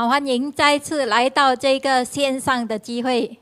好，欢迎再次来到这个线上的机会。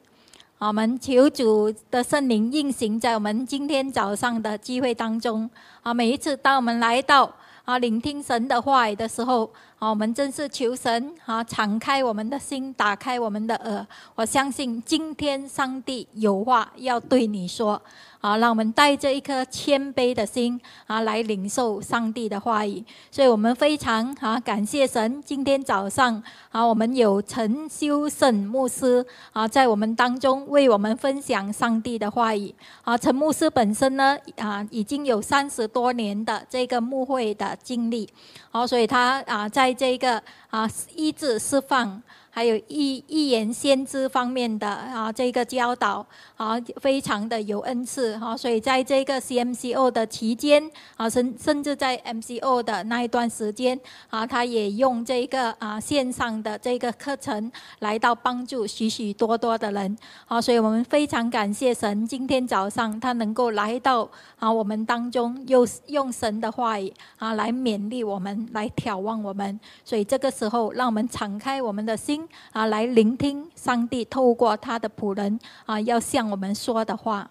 我们求主的圣灵运行在我们今天早上的机会当中。啊，每一次当我们来到啊聆听神的话语的时候，啊，我们真是求神啊敞开我们的心，打开我们的耳。我相信今天上帝有话要对你说。啊，让我们带着一颗谦卑的心啊，来领受上帝的话语。所以我们非常啊感谢神。今天早上啊，我们有陈修胜牧师啊，在我们当中为我们分享上帝的话语。啊，陈牧师本身呢啊，已经有三十多年的这个牧会的经历。好，所以他啊，在这个啊医治释放。还有预预言先知方面的啊，这个教导啊，非常的有恩赐哈。所以在这个 CMCO 的期间啊，甚甚至在 MCO 的那一段时间啊，他也用这个啊线上的这个课程来到帮助许许多多的人啊。所以我们非常感谢神，今天早上他能够来到啊我们当中，又用神的话语啊来勉励我们，来眺望我们。所以这个时候，让我们敞开我们的心。啊，来聆听上帝透过他的仆人啊，要向我们说的话。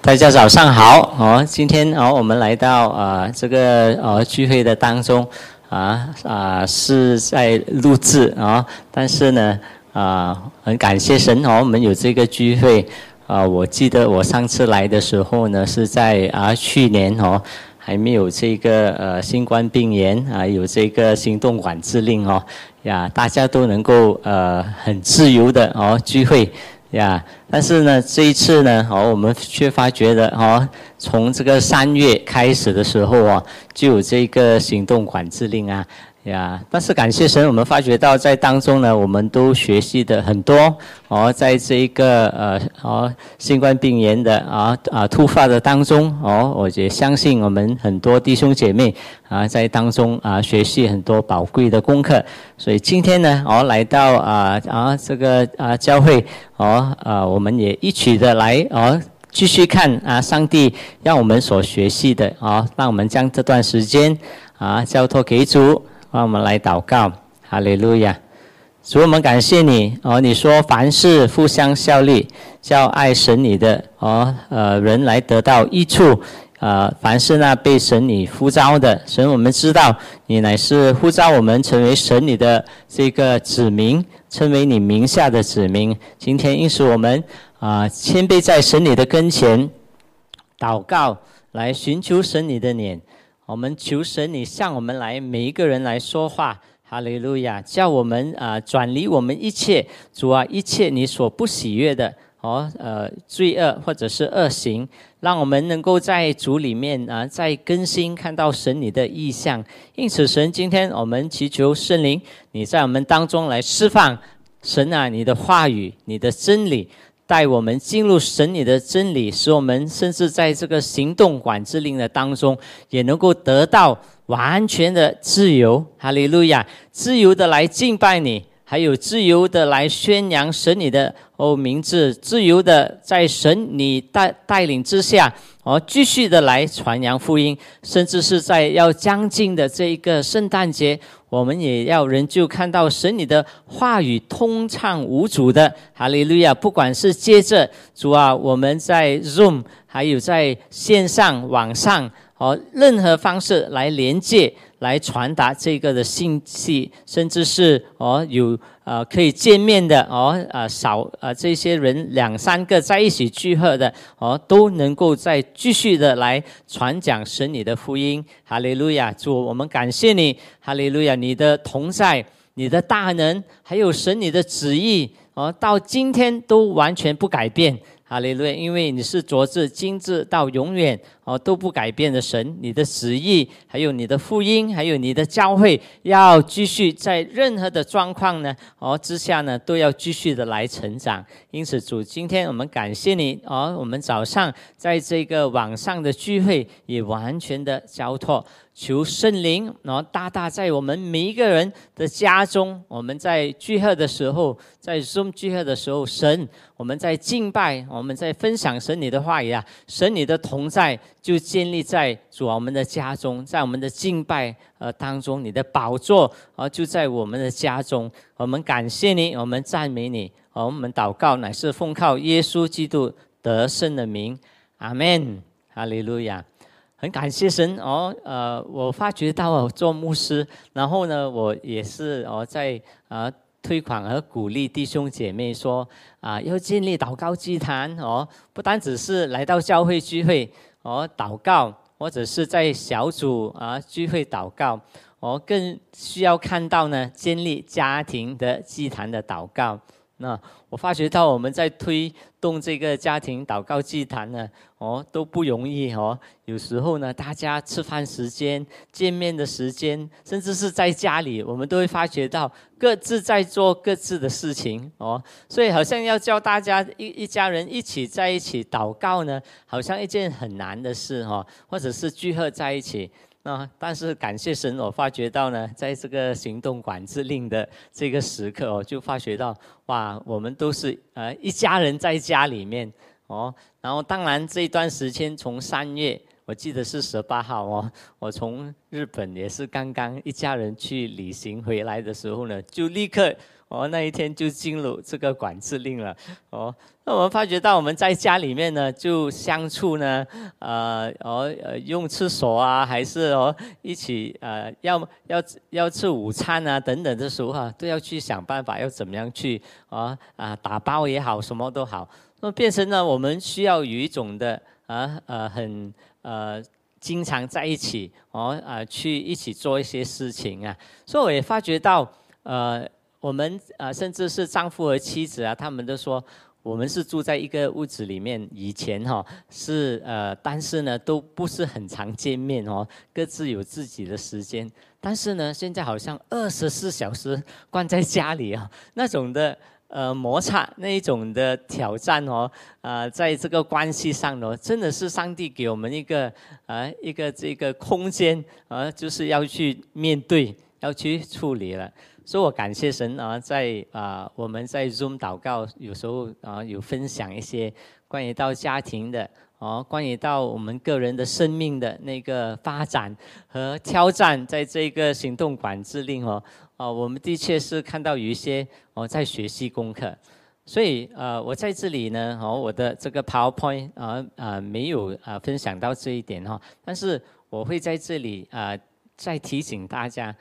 大家早上好哦，今天哦，我们来到啊这个呃聚会的当中啊啊是在录制啊，但是呢啊很感谢神哦，我们有这个聚会啊，我记得我上次来的时候呢是在啊去年哦。还没有这个呃新冠病炎啊，有这个行动管制令哦呀，大家都能够呃很自由的哦聚会呀。但是呢，这一次呢，哦我们却发觉的哦，从这个三月开始的时候啊，就有这个行动管制令啊。呀，但是感谢神，我们发觉到在当中呢，我们都学习的很多哦，在这一个呃哦新冠病炎的啊啊突发的当中哦，我也相信我们很多弟兄姐妹啊在当中啊学习很多宝贵的功课，所以今天呢哦来到啊啊这个啊教会哦啊我们也一起的来哦继续看啊上帝让我们所学习的啊，让我们将这段时间啊交托给主。让我们来祷告，哈利路亚！主，我们感谢你哦。你说凡事互相效力，叫爱神你的哦呃人来得到益处。呃，凡是那被神你呼召的神，我们知道你乃是呼召我们成为神你的这个子民，成为你名下的子民。今天应是我们啊谦卑在神你的跟前祷告，来寻求神你的脸。我们求神，你向我们来，每一个人来说话，哈利路亚！叫我们啊转离我们一切主啊一切你所不喜悦的哦呃罪恶或者是恶行，让我们能够在主里面啊在更新看到神你的意象。因此，神今天我们祈求圣灵，你在我们当中来释放神啊你的话语，你的真理。带我们进入神你的真理，使我们甚至在这个行动管制令的当中，也能够得到完全的自由。哈利路亚！自由的来敬拜你，还有自由的来宣扬神你的哦名字，自由的在神你带带领之下，哦继续的来传扬福音，甚至是在要将近的这一个圣诞节。我们也要仍旧看到神你的话语通畅无阻的，哈利路亚！不管是接着主啊，我们在 Zoom，还有在线上、网上，哦，任何方式来连接。来传达这个的信息，甚至是哦有呃可以见面的哦啊少啊这些人两三个在一起聚会的哦都能够再继续的来传讲神你的福音，哈利路亚！主，我们感谢你，哈利路亚！你的同在，你的大能，还有神你的旨意哦，到今天都完全不改变。哈利路亚！因为你是昨日、今日到永远哦都不改变的神，你的旨意，还有你的福音，还有你的教会，要继续在任何的状况呢哦之下呢，都要继续的来成长。因此，主，今天我们感谢你哦，我们早上在这个网上的聚会也完全的交托。求圣灵，然后大大在我们每一个人的家中，我们在聚会的时候，在众聚会的时候，神，我们在敬拜，我们在分享神你的话语啊，神你的同在就建立在主我们的家中，在我们的敬拜呃当中，你的宝座啊就在我们的家中，我们感谢你，我们赞美你，我们祷告乃是奉靠耶稣基督得胜的名，阿门，哈利路亚。很感谢神哦，呃，我发觉到我做牧师，然后呢，我也是哦，在啊推广和鼓励弟兄姐妹说啊，要建立祷告祭坛哦，不单只是来到教会聚会哦祷告，或者是在小组啊聚会祷告，哦，更需要看到呢建立家庭的祭坛的祷告。那我发觉到我们在推动这个家庭祷告祭坛呢，哦都不容易哦。有时候呢，大家吃饭时间、见面的时间，甚至是在家里，我们都会发觉到各自在做各自的事情哦。所以好像要叫大家一一家人一起在一起祷告呢，好像一件很难的事哦，或者是聚合在一起。啊！但是感谢神，我发觉到呢，在这个行动管制令的这个时刻我，就发觉到哇，我们都是呃一家人在家里面哦。然后当然这一段时间从三月，我记得是十八号哦，我从日本也是刚刚一家人去旅行回来的时候呢，就立刻。哦，那一天就进入这个管制令了。哦，那我们发觉到我们在家里面呢，就相处呢，呃，哦，呃，用厕所啊，还是哦，一起呃，要要要吃午餐啊，等等的时候啊，都要去想办法，要怎么样去啊啊，打包也好，什么都好，那变成呢，我们需要有一种的啊呃很呃经常在一起哦啊，去一起做一些事情啊，所以我也发觉到呃。我们啊，甚至是丈夫和妻子啊，他们都说我们是住在一个屋子里面。以前哈是呃，但是呢都不是很常见面哦，各自有自己的时间。但是呢，现在好像二十四小时关在家里啊，那种的呃摩擦，那一种的挑战哦，啊，在这个关系上呢，真的是上帝给我们一个啊一个这个空间啊，就是要去面对，要去处理了。所以我感谢神啊，在啊我们在 Zoom 祷告，有时候啊有分享一些关于到家庭的哦，关于到我们个人的生命的那个发展和挑战，在这个行动管制令哦，啊我们的确是看到有一些哦在学习功课，所以呃我在这里呢哦我的这个 PowerPoint 啊啊没有啊分享到这一点哈，但是我会在这里啊再提醒大家。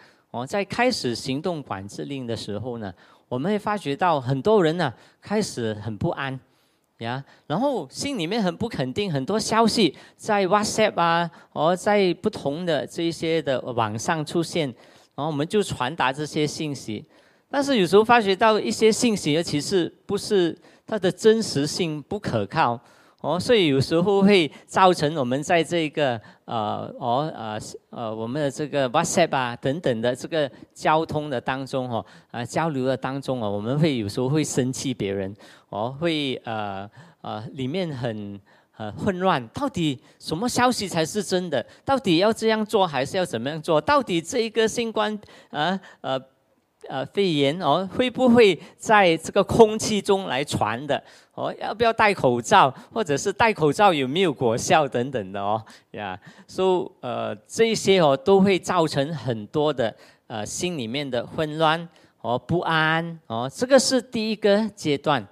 在开始行动管制令的时候呢，我们会发觉到很多人呢开始很不安，呀，然后心里面很不肯定，很多消息在 WhatsApp 啊，哦，在不同的这些的网上出现，然后我们就传达这些信息，但是有时候发觉到一些信息，尤其是不是它的真实性不可靠。哦，所以有时候会造成我们在这个呃哦呃呃我们的这个 WhatsApp 啊等等的这个交通的当中哦啊交流的当中哦，我们会有时候会生气别人哦，会呃呃里面很呃混乱，到底什么消息才是真的？到底要这样做还是要怎么样做？到底这一个新冠啊呃。呃，呃肺炎哦，会不会在这个空气中来传的？哦，要不要戴口罩？或者是戴口罩有没有果效等等的哦？呀，所以呃，这些哦都会造成很多的呃心里面的混乱和不安哦。这个是第一个阶段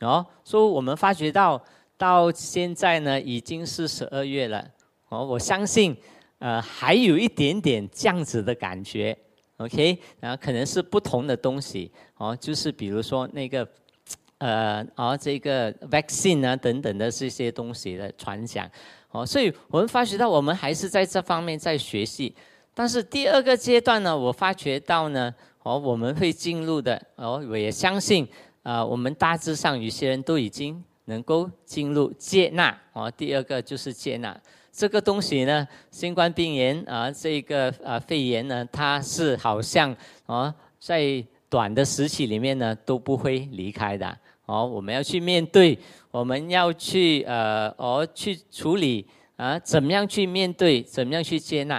哦。所以我们发觉到到现在呢，已经是十二月了哦。我相信呃还有一点点这样子的感觉。OK，然后可能是不同的东西哦，就是比如说那个呃，哦，这个 vaccine 啊等等的这些东西的传讲哦，所以我们发觉到我们还是在这方面在学习。但是第二个阶段呢，我发觉到呢，哦，我们会进入的哦，我也相信啊，我们大致上有些人都已经能够进入接纳哦。第二个就是接纳。这个东西呢，新冠病炎啊，这个啊肺炎呢，它是好像啊，在短的时期里面呢都不会离开的哦。我们要去面对，我们要去呃，哦去处理啊，怎么样去面对，怎么样去接纳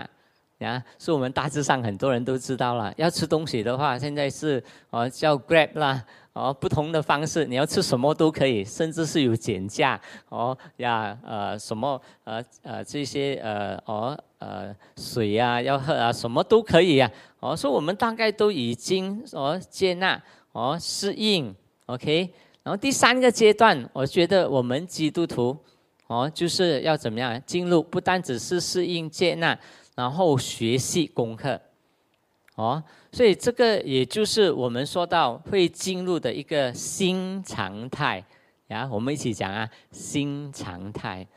啊，是我们大致上很多人都知道了。要吃东西的话，现在是哦叫 Grab 啦，哦不同的方式，你要吃什么都可以，甚至是有减价哦呀呃什么呃呃这些呃哦呃水呀要喝啊什么都可以呀。哦，所以我们大概都已经哦接纳哦适应，OK。然后第三个阶段，我觉得我们基督徒哦就是要怎么样进入，不单只是适应接纳。然后学习功课，哦，所以这个也就是我们说到会进入的一个新常态呀。我们一起讲啊，新常态，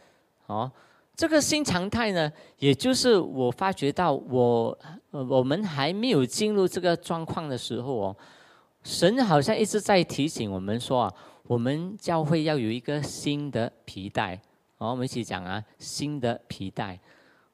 哦，这个新常态呢，也就是我发觉到我我们还没有进入这个状况的时候哦，神好像一直在提醒我们说啊，我们教会要有一个新的皮带，哦，我们一起讲啊，新的皮带。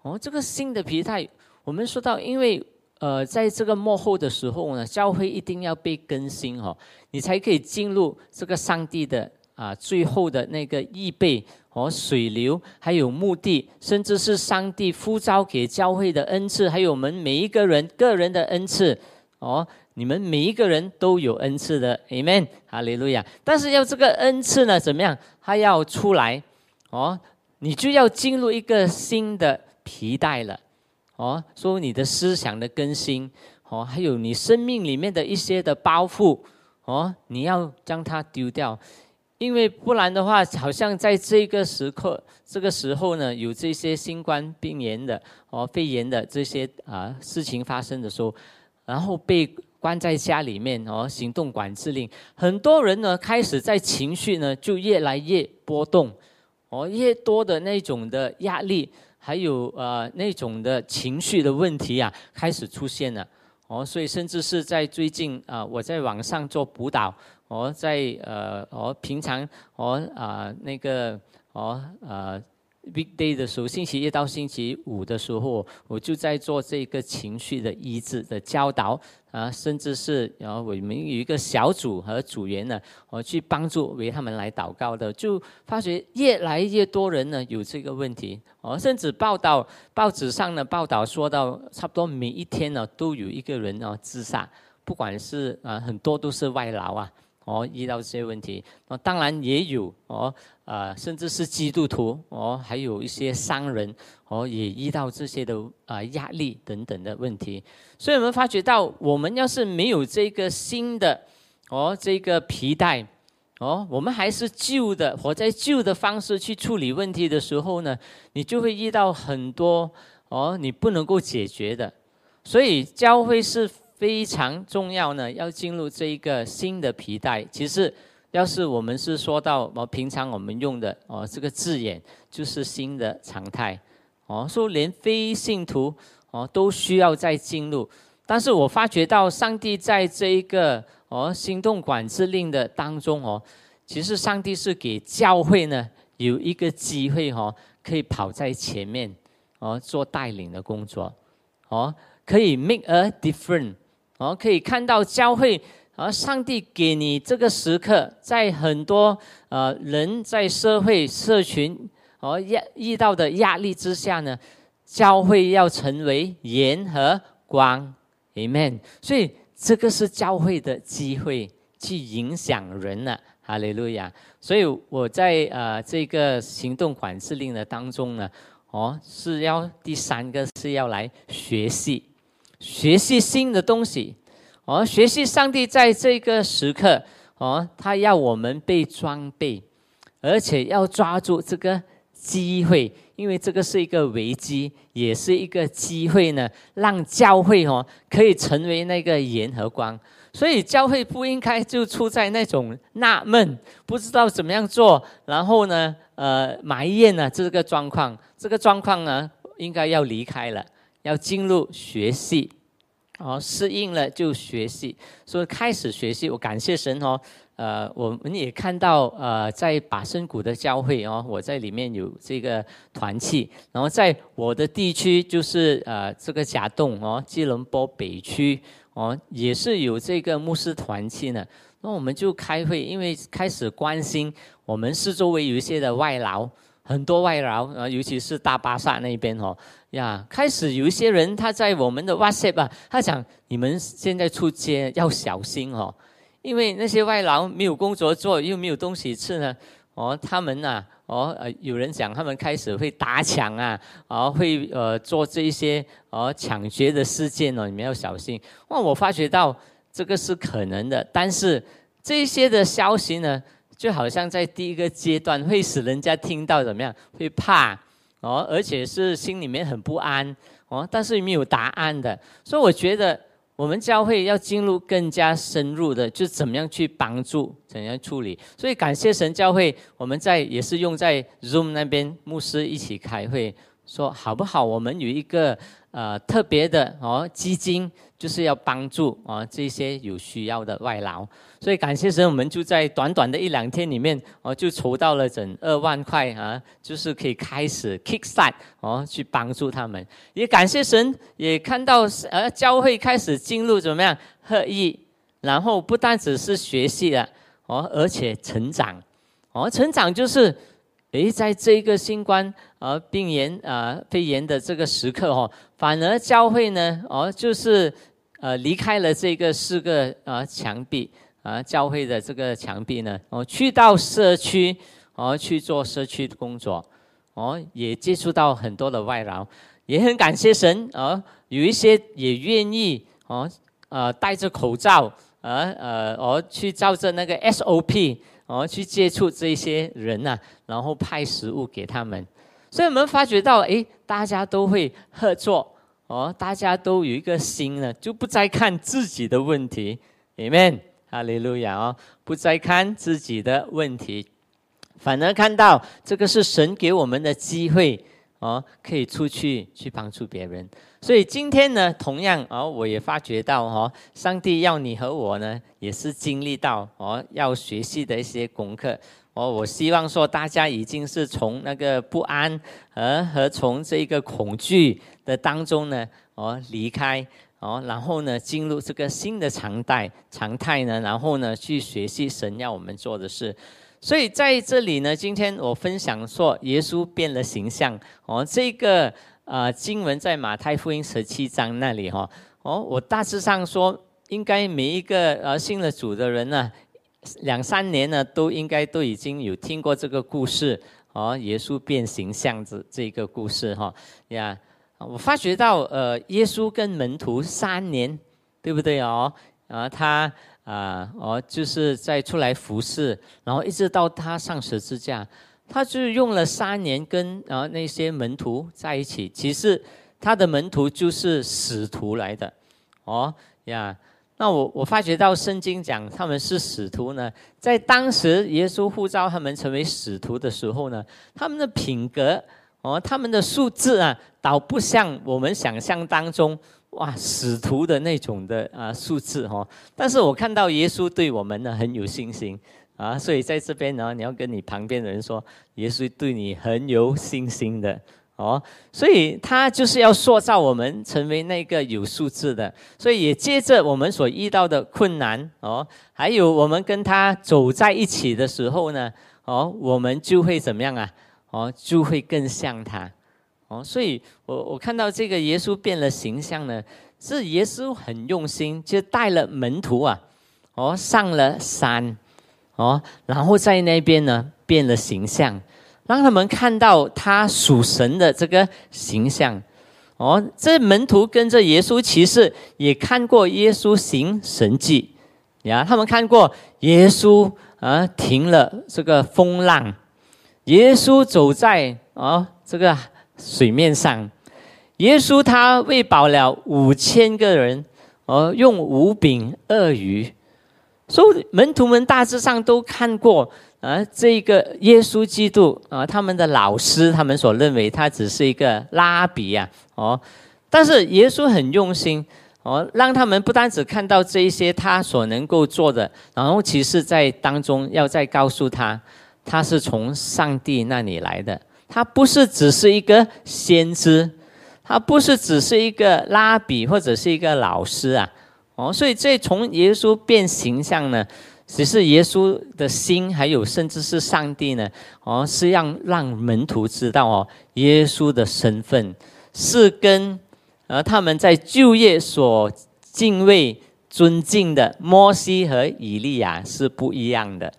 哦，这个新的皮带，我们说到，因为呃，在这个幕后的时候呢，教会一定要被更新哦，你才可以进入这个上帝的啊最后的那个预备和水流，还有目的，甚至是上帝呼召给教会的恩赐，还有我们每一个人个人的恩赐哦，你们每一个人都有恩赐的，Amen，哈利路亚。但是要这个恩赐呢，怎么样？它要出来哦，你就要进入一个新的。皮带了，哦，说你的思想的更新，哦，还有你生命里面的一些的包袱，哦，你要将它丢掉，因为不然的话，好像在这个时刻、这个时候呢，有这些新冠病炎的、哦肺炎的这些啊事情发生的时候，然后被关在家里面，哦，行动管制令，很多人呢开始在情绪呢就越来越波动，哦，越多的那种的压力。还有呃那种的情绪的问题啊，开始出现了哦，所以甚至是在最近啊，我在网上做辅导，我在呃我平常我啊那个我呃。Weekday 的时候，星期一到星期五的时候，我就在做这个情绪的医治的教导啊，甚至是然后我们有一个小组和组员呢，我去帮助为他们来祷告的，就发觉越来越多人呢有这个问题哦，甚至报道报纸上的报道说到，差不多每一天呢都有一个人哦自杀，不管是啊很多都是外劳啊。哦，遇到这些问题，那当然也有哦，呃，甚至是基督徒哦，还有一些商人哦，也遇到这些的啊压力等等的问题。所以我们发觉到，我们要是没有这个新的哦，这个皮带哦，我们还是旧的，活在旧的方式去处理问题的时候呢，你就会遇到很多哦，你不能够解决的。所以教会是。非常重要呢，要进入这一个新的皮带。其实，要是我们是说到我平常我们用的哦，这个字眼就是新的常态哦，说连非信徒哦都需要再进入。但是我发觉到上帝在这一个哦行动管制令的当中哦，其实上帝是给教会呢有一个机会哦，可以跑在前面哦做带领的工作哦，可以 make a difference。哦，可以看到教会，而上帝给你这个时刻，在很多呃人在社会社群哦压遇到的压力之下呢，教会要成为盐和光，Amen。所以这个是教会的机会，去影响人呢，哈利路亚。所以我在呃这个行动管制令的当中呢，哦是要第三个是要来学习。学习新的东西，哦，学习上帝在这个时刻，哦，他要我们被装备，而且要抓住这个机会，因为这个是一个危机，也是一个机会呢，让教会哦可以成为那个盐和光。所以教会不应该就处在那种纳闷，不知道怎么样做，然后呢，呃，埋怨呢这个状况，这个状况呢，应该要离开了。要进入学习，哦，适应了就学习，所以开始学习。我感谢神哦，呃，我们也看到呃，在把生谷的教会哦，我在里面有这个团契，然后在我的地区就是呃这个甲洞哦，吉隆坡北区哦，也是有这个牧师团契呢。那我们就开会，因为开始关心我们四周围有一些的外劳很多外劳啊，尤其是大巴萨那边哦呀，开始有一些人他在我们的 WhatsApp 啊，他讲你们现在出街要小心哦，因为那些外劳没有工作做，又没有东西吃呢，哦，他们呐。哦，呃，有人讲他们开始会打抢啊，哦，会呃做这一些哦抢劫的事件哦，你们要小心。哇，我发觉到这个是可能的，但是这些的消息呢，就好像在第一个阶段会使人家听到怎么样，会怕哦，而且是心里面很不安哦，但是没有答案的，所以我觉得。我们教会要进入更加深入的，就怎么样去帮助，怎样处理。所以感谢神教会，我们在也是用在 Zoom 那边牧师一起开会，说好不好？我们有一个。呃，特别的哦，基金就是要帮助啊这些有需要的外劳，所以感谢神，我们就在短短的一两天里面哦，就筹到了整二万块啊，就是可以开始 kick start 哦，去帮助他们。也感谢神，也看到呃教会开始进入怎么样合一，然后不单只是学习了哦，而且成长哦，成长就是。诶，在这个新冠呃病炎啊肺炎的这个时刻哦，反而教会呢哦，就是呃离开了这个四个啊墙壁啊教会的这个墙壁呢哦，去到社区哦去做社区的工作哦，也接触到很多的外劳，也很感谢神哦，有一些也愿意哦呃戴着口罩呃呃哦去照着那个 SOP。哦，去接触这些人呐，然后派食物给他们，所以我们发觉到，哎，大家都会合作，哦，大家都有一个心呢，就不再看自己的问题，Amen，哈利路亚哦，不再看自己的问题，反而看到这个是神给我们的机会。哦，可以出去去帮助别人，所以今天呢，同样哦，我也发觉到哦，上帝要你和我呢，也是经历到哦，要学习的一些功课哦。我希望说，大家已经是从那个不安和和从这个恐惧的当中呢，哦离开哦，然后呢，进入这个新的常态常态呢，然后呢，去学习神要我们做的事。所以在这里呢，今天我分享说，耶稣变了形象哦。这个呃经文在马太福音十七章那里哈哦，我大致上说，应该每一个呃信了主的人呢，两三年呢都应该都已经有听过这个故事哦。耶稣变形象这这个故事哈呀，我发觉到呃，耶稣跟门徒三年，对不对哦？啊他。啊，哦，就是在出来服侍，然后一直到他上十字架，他就用了三年跟啊那些门徒在一起。其实他的门徒就是使徒来的，哦呀。那我我发觉到圣经讲他们是使徒呢，在当时耶稣呼召他们成为使徒的时候呢，他们的品格哦，他们的素质啊，倒不像我们想象当中。哇，使徒的那种的啊数字哈，但是我看到耶稣对我们呢很有信心啊，所以在这边呢，你要跟你旁边的人说，耶稣对你很有信心的哦，所以他就是要塑造我们成为那个有数字的，所以也接着我们所遇到的困难哦，还有我们跟他走在一起的时候呢，哦，我们就会怎么样啊？哦，就会更像他。哦，所以我我看到这个耶稣变了形象呢，是耶稣很用心，就带了门徒啊，哦上了山，哦，然后在那边呢变了形象，让他们看到他属神的这个形象。哦，这门徒跟着耶稣，其实也看过耶稣行神迹呀，他们看过耶稣啊停了这个风浪，耶稣走在啊这个。水面上，耶稣他喂饱了五千个人，而用五饼二鱼，所以门徒们大致上都看过啊，这个耶稣基督啊，他们的老师，他们所认为他只是一个拉比呀，哦，但是耶稣很用心哦，让他们不单只看到这一些他所能够做的，然后其实在当中要再告诉他，他是从上帝那里来的。他不是只是一个先知，他不是只是一个拉比或者是一个老师啊，哦，所以这从耶稣变形象呢，只是耶稣的心，还有甚至是上帝呢，哦，是让让门徒知道哦，耶稣的身份是跟呃他们在就业所敬畏、尊敬的摩西和以利亚是不一样的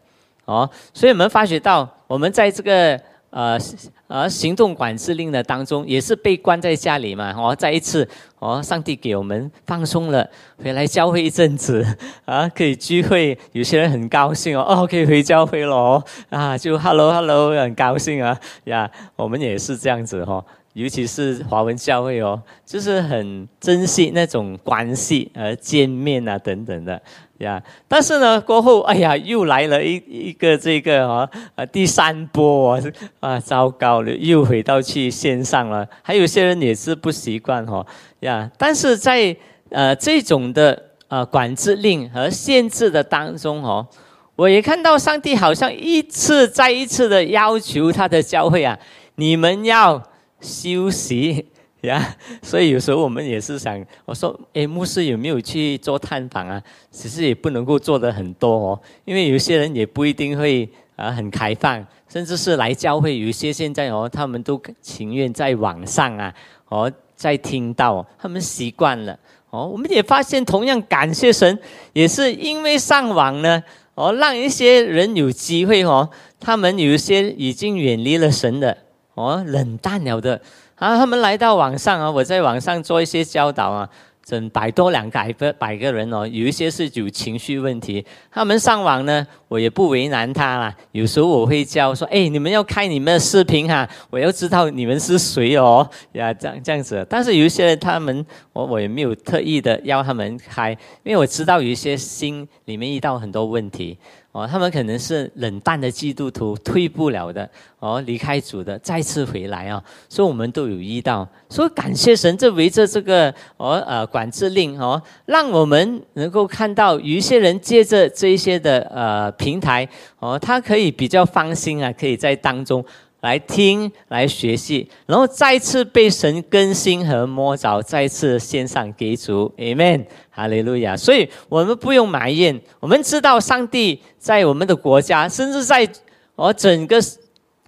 哦。所以我们发觉到，我们在这个。呃，呃，行动管制令的当中，也是被关在家里嘛。哦，再一次，哦，上帝给我们放松了，回来教会一阵子，啊，可以聚会，有些人很高兴哦，哦，可以回教会了，啊，就 hello hello，很高兴啊，呀，我们也是这样子哈。尤其是华文教会哦，就是很珍惜那种关系，呃，见面啊等等的呀。但是呢，过后哎呀，又来了一一个这个哦，啊，第三波啊，啊，糟糕了，又回到去线上了。还有些人也是不习惯哈呀。但是在呃这种的呃管制令和限制的当中哦，我也看到上帝好像一次再一次的要求他的教会啊，你们要。休息 呀，所以有时候我们也是想，我说，哎，牧师有没有去做探访啊？其实也不能够做的很多哦，因为有些人也不一定会啊很开放，甚至是来教会，有些现在哦，他们都情愿在网上啊，哦，在听到，他们习惯了哦。我们也发现，同样感谢神，也是因为上网呢，哦，让一些人有机会哦，他们有一些已经远离了神的。哦，冷淡了的啊！他们来到网上啊，我在网上做一些教导啊，整百多两百个百个人哦，有一些是有情绪问题，他们上网呢，我也不为难他啦。有时候我会教说，哎，你们要开你们的视频哈，我要知道你们是谁哦，呀，这样这样子。但是有一些人，他们我我也没有特意的要他们开，因为我知道有一些心里面遇到很多问题。哦，他们可能是冷淡的基督徒，退不了的。哦，离开主的，再次回来啊！所以我们都有遇到，所以感谢神，这围着这个哦呃管制令哦，让我们能够看到，有一些人借着这一些的呃平台哦，他可以比较放心啊，可以在当中。来听，来学习，然后再次被神更新和摸着，再次献上给主，Amen，哈利路亚。所以，我们不用埋怨，我们知道上帝在我们的国家，甚至在我整个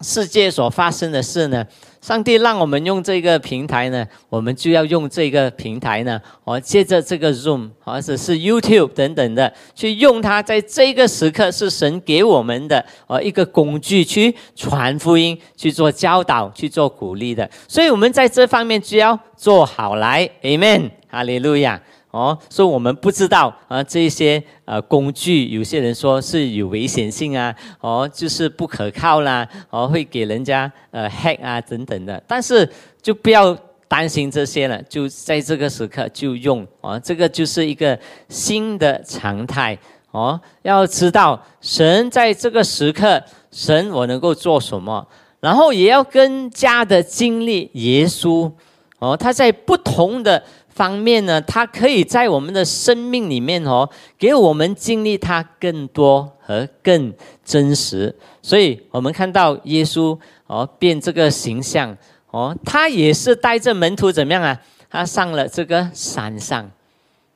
世界所发生的事呢。上帝让我们用这个平台呢，我们就要用这个平台呢，我，借着这个 Zoom 或者是 YouTube 等等的，去用它，在这个时刻是神给我们的呃一个工具，去传福音，去做教导，去做鼓励的。所以，我们在这方面就要做好来，Amen，哈利路亚。哦，说我们不知道啊，这些呃工具，有些人说是有危险性啊，哦，就是不可靠啦，哦，会给人家呃 hack 啊等等的。但是就不要担心这些了，就在这个时刻就用哦，这个就是一个新的常态哦。要知道神在这个时刻，神我能够做什么，然后也要更加的经历耶稣哦，他在不同的。方面呢，它可以在我们的生命里面哦，给我们经历它更多和更真实。所以，我们看到耶稣哦变这个形象哦，他也是带着门徒怎么样啊？他上了这个山上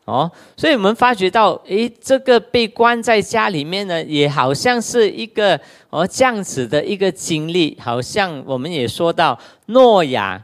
哦，所以我们发觉到，诶，这个被关在家里面呢，也好像是一个哦这样子的一个经历，好像我们也说到诺亚。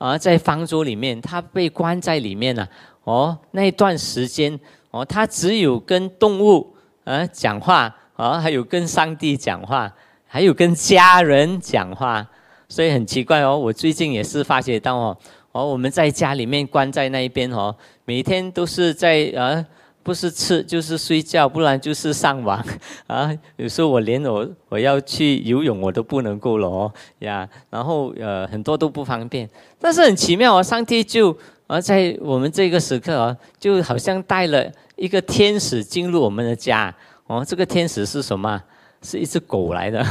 啊，在方舟里面，他被关在里面了。哦，那一段时间，哦，他只有跟动物啊讲话，啊，还有跟上帝讲话，还有跟家人讲话。所以很奇怪哦，我最近也是发觉到哦，哦，我们在家里面关在那一边哦，每天都是在啊。不是吃就是睡觉，不然就是上网 啊。有时候我连我我要去游泳我都不能够了哦呀。然后呃很多都不方便，但是很奇妙啊，上帝就啊在我们这个时刻啊，就好像带了一个天使进入我们的家哦。这个天使是什么？是一只狗来的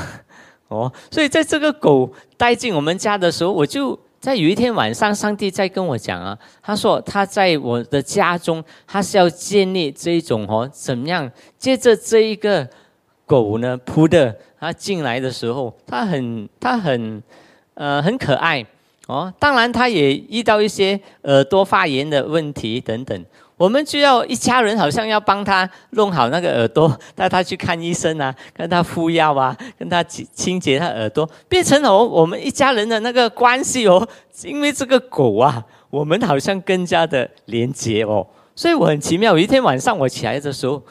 哦。所以在这个狗带进我们家的时候，我就。在有一天晚上，上帝在跟我讲啊，他说他在我的家中，他是要建立这一种哦，怎么样？借着这一个狗呢，扑的，他进来的时候，他很他很呃很可爱哦，当然他也遇到一些耳朵发炎的问题等等。我们就要一家人好像要帮他弄好那个耳朵，带他去看医生啊，跟他敷药啊，跟他清清洁他耳朵，变成了我们一家人的那个关系哦。因为这个狗啊，我们好像更加的连结哦。所以我很奇妙，有一天晚上我起来的时候，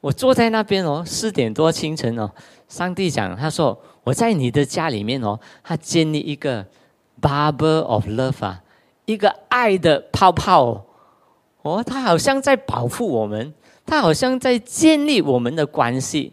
我坐在那边哦，四点多清晨哦，上帝讲，他说我在你的家里面哦，他建立一个 bubble of love 啊，一个爱的泡泡。哦他好像在保护我们，他好像在建立我们的关系，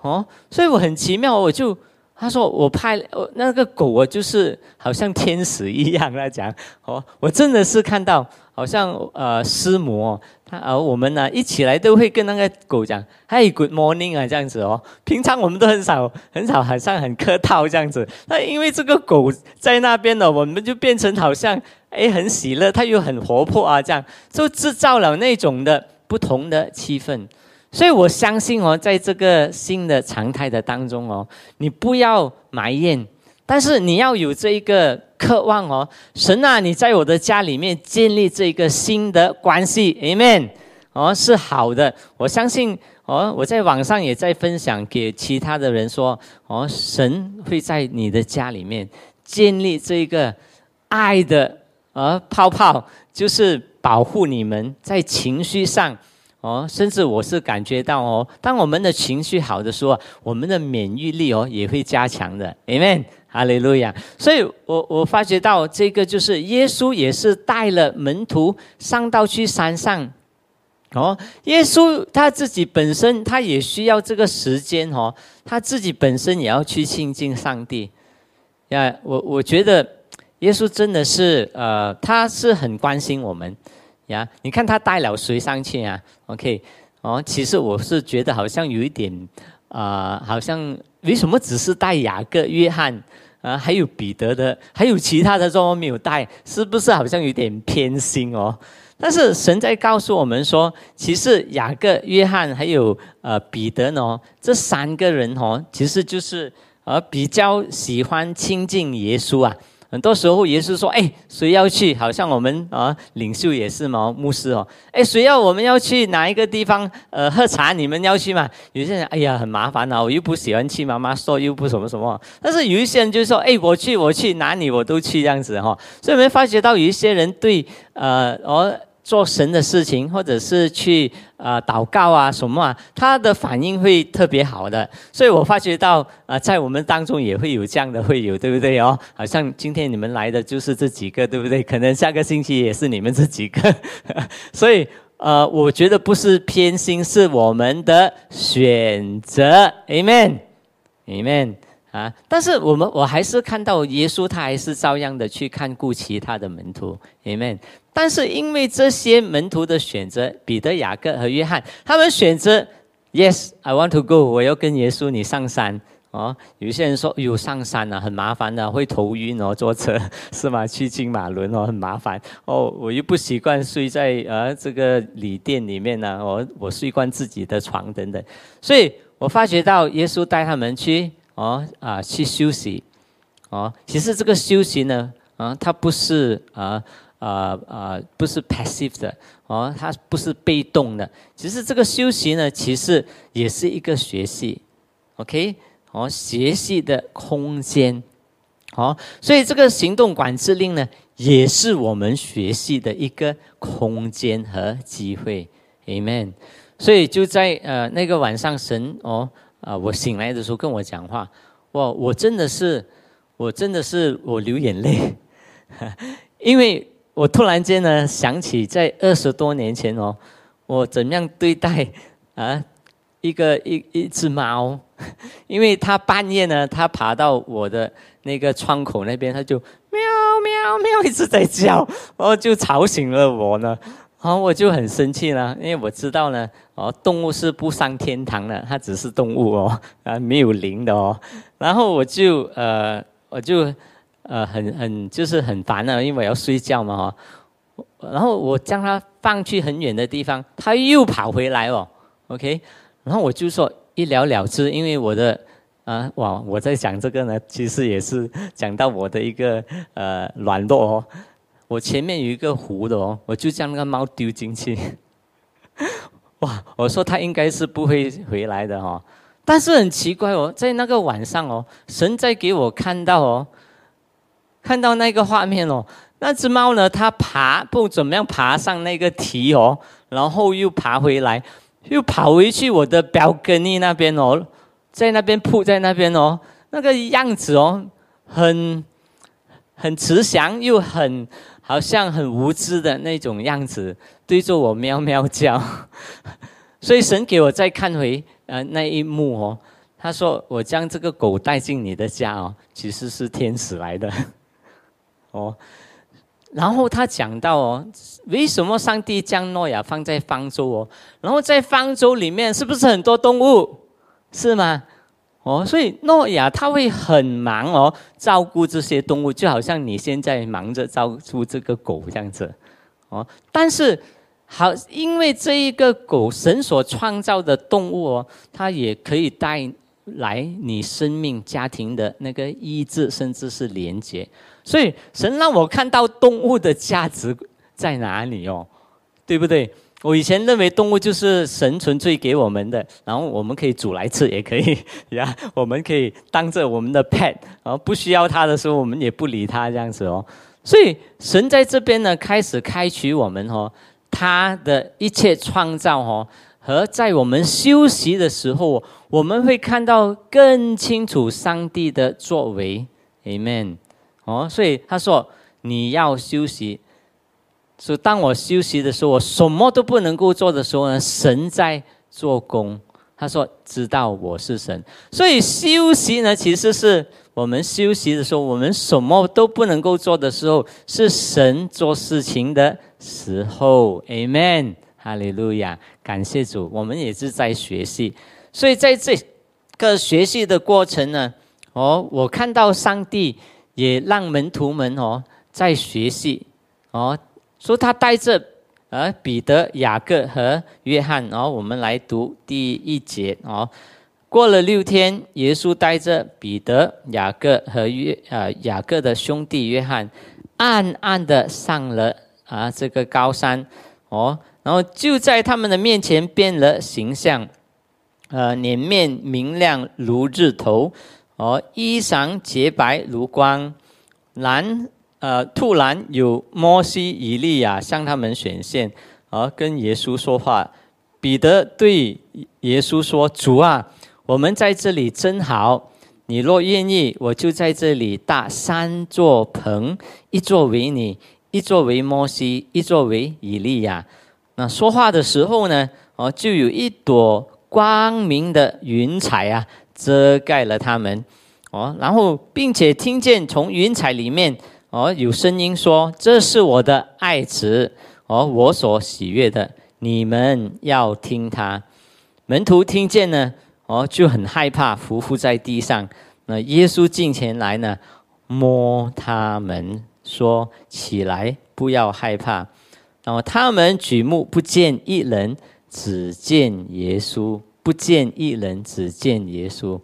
哦，所以我很奇妙，我就他说我拍那个狗，我就是好像天使一样来讲，哦，我真的是看到好像呃师母，哦他而我们呢一起来都会跟那个狗讲嗨 Good Morning 啊这样子。哦，平常我们都很少很少好像很客套这样子，那因为这个狗在那边呢，我们就变成好像。哎，很喜乐，他又很活泼啊，这样就制造了那种的不同的气氛。所以我相信哦，在这个新的常态的当中哦，你不要埋怨，但是你要有这一个渴望哦。神啊，你在我的家里面建立这个新的关系，Amen。哦，是好的，我相信哦。我在网上也在分享给其他的人说，哦，神会在你的家里面建立这个爱的。而泡泡就是保护你们在情绪上，哦，甚至我是感觉到哦，当我们的情绪好的时候，我们的免疫力哦也会加强的，Amen，哈利路亚。所以我我发觉到这个就是耶稣也是带了门徒上到去山上，哦，耶稣他自己本身他也需要这个时间哦，他自己本身也要去亲近上帝，呀，我我觉得。耶稣真的是，呃，他是很关心我们，呀，你看他带了谁上去啊？OK，哦，其实我是觉得好像有一点，啊，好像为什么只是带雅各、约翰，啊，还有彼得的，还有其他的都没有带，是不是好像有点偏心哦？但是神在告诉我们说，其实雅各、约翰还有呃彼得呢，这三个人哦，其实就是呃比较喜欢亲近耶稣啊。很多时候，也是说：“哎，谁要去？好像我们啊，领袖也是嘛，牧师哦。哎，谁要我们要去哪一个地方？呃，喝茶，你们要去吗？有些人，哎呀，很麻烦啊，我又不喜欢去，妈妈说又不什么什么。但是有一些人就说：哎，我去，我去，哪里我都去这样子哈。所以，我们发觉到有一些人对呃，哦。做神的事情，或者是去啊祷告啊什么啊，他的反应会特别好的。所以我发觉到啊，在我们当中也会有这样的会有，对不对哦？好像今天你们来的就是这几个，对不对？可能下个星期也是你们这几个。所以呃，我觉得不是偏心，是我们的选择。Amen，Amen。啊！但是我们我还是看到耶稣，他还是照样的去看顾其他的门徒，Amen。但是因为这些门徒的选择，彼得、雅各和约翰，他们选择 Yes，I want to go，我要跟耶稣你上山哦。有些人说，哟，上山啊，很麻烦的，会头晕哦，坐车 是吗？去金马伦哦，很麻烦哦。我又不习惯睡在呃这个旅店里面呢，我我睡惯自己的床等等，所以我发觉到耶稣带他们去。哦啊，去休息，哦，其实这个休息呢，啊，它不是啊啊啊，不是 passive 的，哦，它不是被动的。其实这个休息呢，其实也是一个学习，OK，哦，学习的空间，好，所以这个行动管制令呢，也是我们学习的一个空间和机会，Amen。所以就在呃那个晚上，神哦。啊！我醒来的时候跟我讲话，哇！我真的是，我真的是我流眼泪，因为我突然间呢想起在二十多年前哦，我怎样对待啊一个一一只猫，因为它半夜呢，它爬到我的那个窗口那边，它就喵喵喵一直在叫，然后就吵醒了我呢。然后我就很生气了，因为我知道呢，哦，动物是不上天堂的，它只是动物哦，啊，没有灵的哦。然后我就呃，我就呃，很很就是很烦了，因为我要睡觉嘛哈。然后我将它放去很远的地方，它又跑回来哦，OK。然后我就说一了了之，因为我的啊，哇！我在讲这个呢，其实也是讲到我的一个呃软弱哦。我前面有一个湖的哦，我就将那个猫丢进去。哇！我说它应该是不会回来的哈。但是很奇怪哦，在那个晚上哦，神在给我看到哦，看到那个画面哦，那只猫呢，它爬不怎么样，爬上那个堤哦，然后又爬回来，又跑回去我的表哥尼那边哦。在那边扑在那边哦，那个样子哦，很很慈祥，又很好像很无知的那种样子，对着我喵喵叫。所以神给我再看回呃那一幕哦，他说我将这个狗带进你的家哦，其实是天使来的哦。然后他讲到哦，为什么上帝将诺亚放在方舟哦？然后在方舟里面是不是很多动物？是吗？哦，所以诺亚他会很忙哦，照顾这些动物，就好像你现在忙着照顾这个狗这样子，哦。但是好，因为这一个狗，神所创造的动物哦，它也可以带来你生命、家庭的那个医治，甚至是连接。所以神让我看到动物的价值在哪里哦，对不对？我以前认为动物就是神纯粹给我们的，然后我们可以煮来吃，也可以 呀，我们可以当着我们的 pet，然后不需要它的时候，我们也不理它这样子哦。所以神在这边呢，开始开启我们哦，他的一切创造哦，和在我们休息的时候，我们会看到更清楚上帝的作为，Amen。哦，所以他说你要休息。所以，当我休息的时候，我什么都不能够做的时候呢？神在做工。他说：“知道我是神。”所以休息呢，其实是我们休息的时候，我们什么都不能够做的时候，是神做事情的时候。Amen，哈利路亚，感谢主。我们也是在学习，所以在这个学习的过程呢，哦，我看到上帝也让门徒们哦在学习，哦。说他带着，呃，彼得、雅各和约翰，然后我们来读第一节哦。过了六天，耶稣带着彼得、雅各和约，呃，雅各的兄弟约翰，暗暗的上了啊这个高山哦。然后就在他们的面前变了形象，呃，脸面明亮如日头，哦，衣裳洁白如光，蓝。呃，突然有摩西、以利亚向他们显现，而跟耶稣说话。彼得对耶稣说：“主啊，我们在这里真好。你若愿意，我就在这里搭三座棚，一座为你，一座为摩西，一座为以利亚。”那说话的时候呢，哦，就有一朵光明的云彩啊，遮盖了他们。哦，然后并且听见从云彩里面。哦，有声音说：“这是我的爱子，哦，我所喜悦的，你们要听他。”门徒听见呢，哦，就很害怕，伏伏在地上。那耶稣近前来呢，摸他们说：“起来，不要害怕。”然后他们举目不见一人，只见耶稣；不见一人，只见耶稣。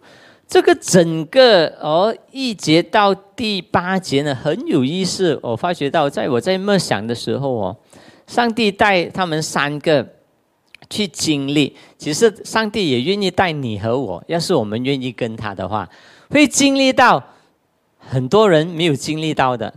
这个整个哦一节到第八节呢很有意思，我发觉到在我在默想的时候哦，上帝带他们三个去经历，其实上帝也愿意带你和我，要是我们愿意跟他的话，会经历到很多人没有经历到的。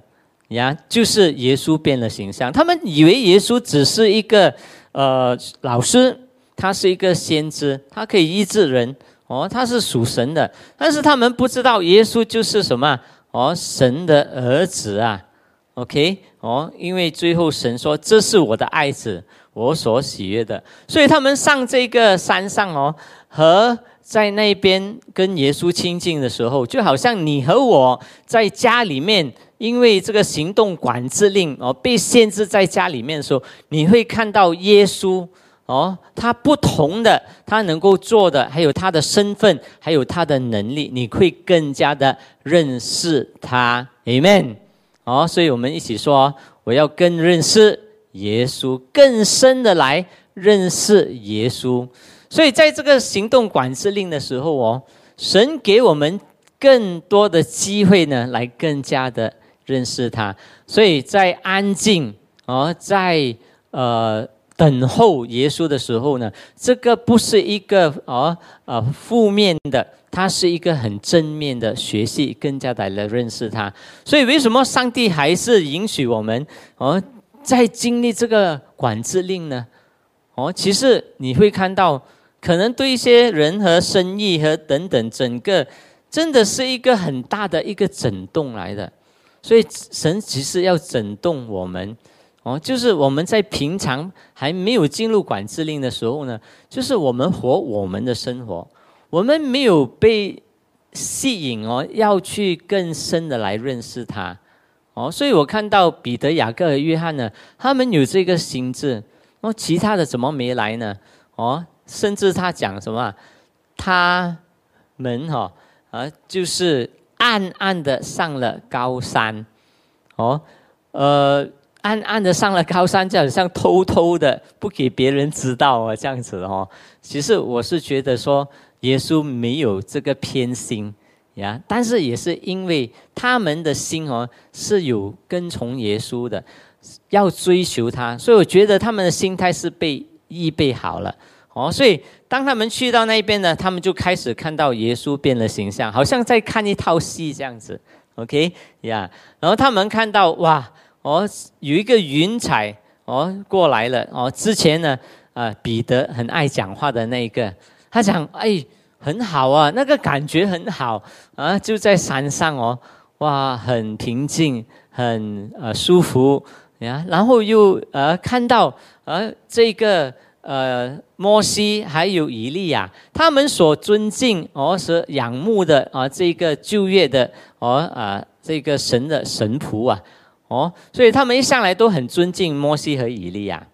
呀，就是耶稣变了形象，他们以为耶稣只是一个呃老师，他是一个先知，他可以医治人。哦，他是属神的，但是他们不知道耶稣就是什么哦，神的儿子啊。OK，哦，因为最后神说这是我的爱子，我所喜悦的，所以他们上这个山上哦，和在那边跟耶稣亲近的时候，就好像你和我在家里面，因为这个行动管制令哦，被限制在家里面的时候，你会看到耶稣。哦，他不同的，他能够做的，还有他的身份，还有他的能力，你会更加的认识他，Amen。哦，所以我们一起说，我要更认识耶稣，更深的来认识耶稣。所以在这个行动管制令的时候，哦，神给我们更多的机会呢，来更加的认识他。所以在安静哦，在呃等候耶稣的时候呢，这个不是一个哦呃负面的，它是一个很正面的学习，更加的来认识他。所以为什么上帝还是允许我们哦在经历这个管制令呢？哦，其实你会看到，可能对一些人和生意和等等，整个真的是一个很大的一个震动来的。所以神其实要震动我们，哦，就是我们在平常还没有进入管制令的时候呢，就是我们活我们的生活，我们没有被吸引哦，要去更深的来认识他，哦，所以我看到彼得、雅各和约翰呢，他们有这个心智。哦，其他的怎么没来呢？哦，甚至他讲什么？他们哈啊，就是暗暗的上了高山。哦，呃，暗暗的上了高山，就好像偷偷的不给别人知道啊，这样子哦。其实我是觉得说，耶稣没有这个偏心呀，但是也是因为他们的心哦是有跟从耶稣的。要追求他，所以我觉得他们的心态是被预备好了哦。所以当他们去到那边呢，他们就开始看到耶稣变了形象，好像在看一套戏这样子。OK 呀，然后他们看到哇哦，有一个云彩哦过来了哦。之前呢啊，彼得很爱讲话的那一个，他讲哎很好啊，那个感觉很好啊，就在山上哦，哇很平静，很呃舒服。呀，然后又呃看到呃这个呃摩西还有以利亚，他们所尊敬哦是仰慕的啊这个旧约的哦啊这个神的神仆啊哦，所以他们一上来都很尊敬摩西和以利亚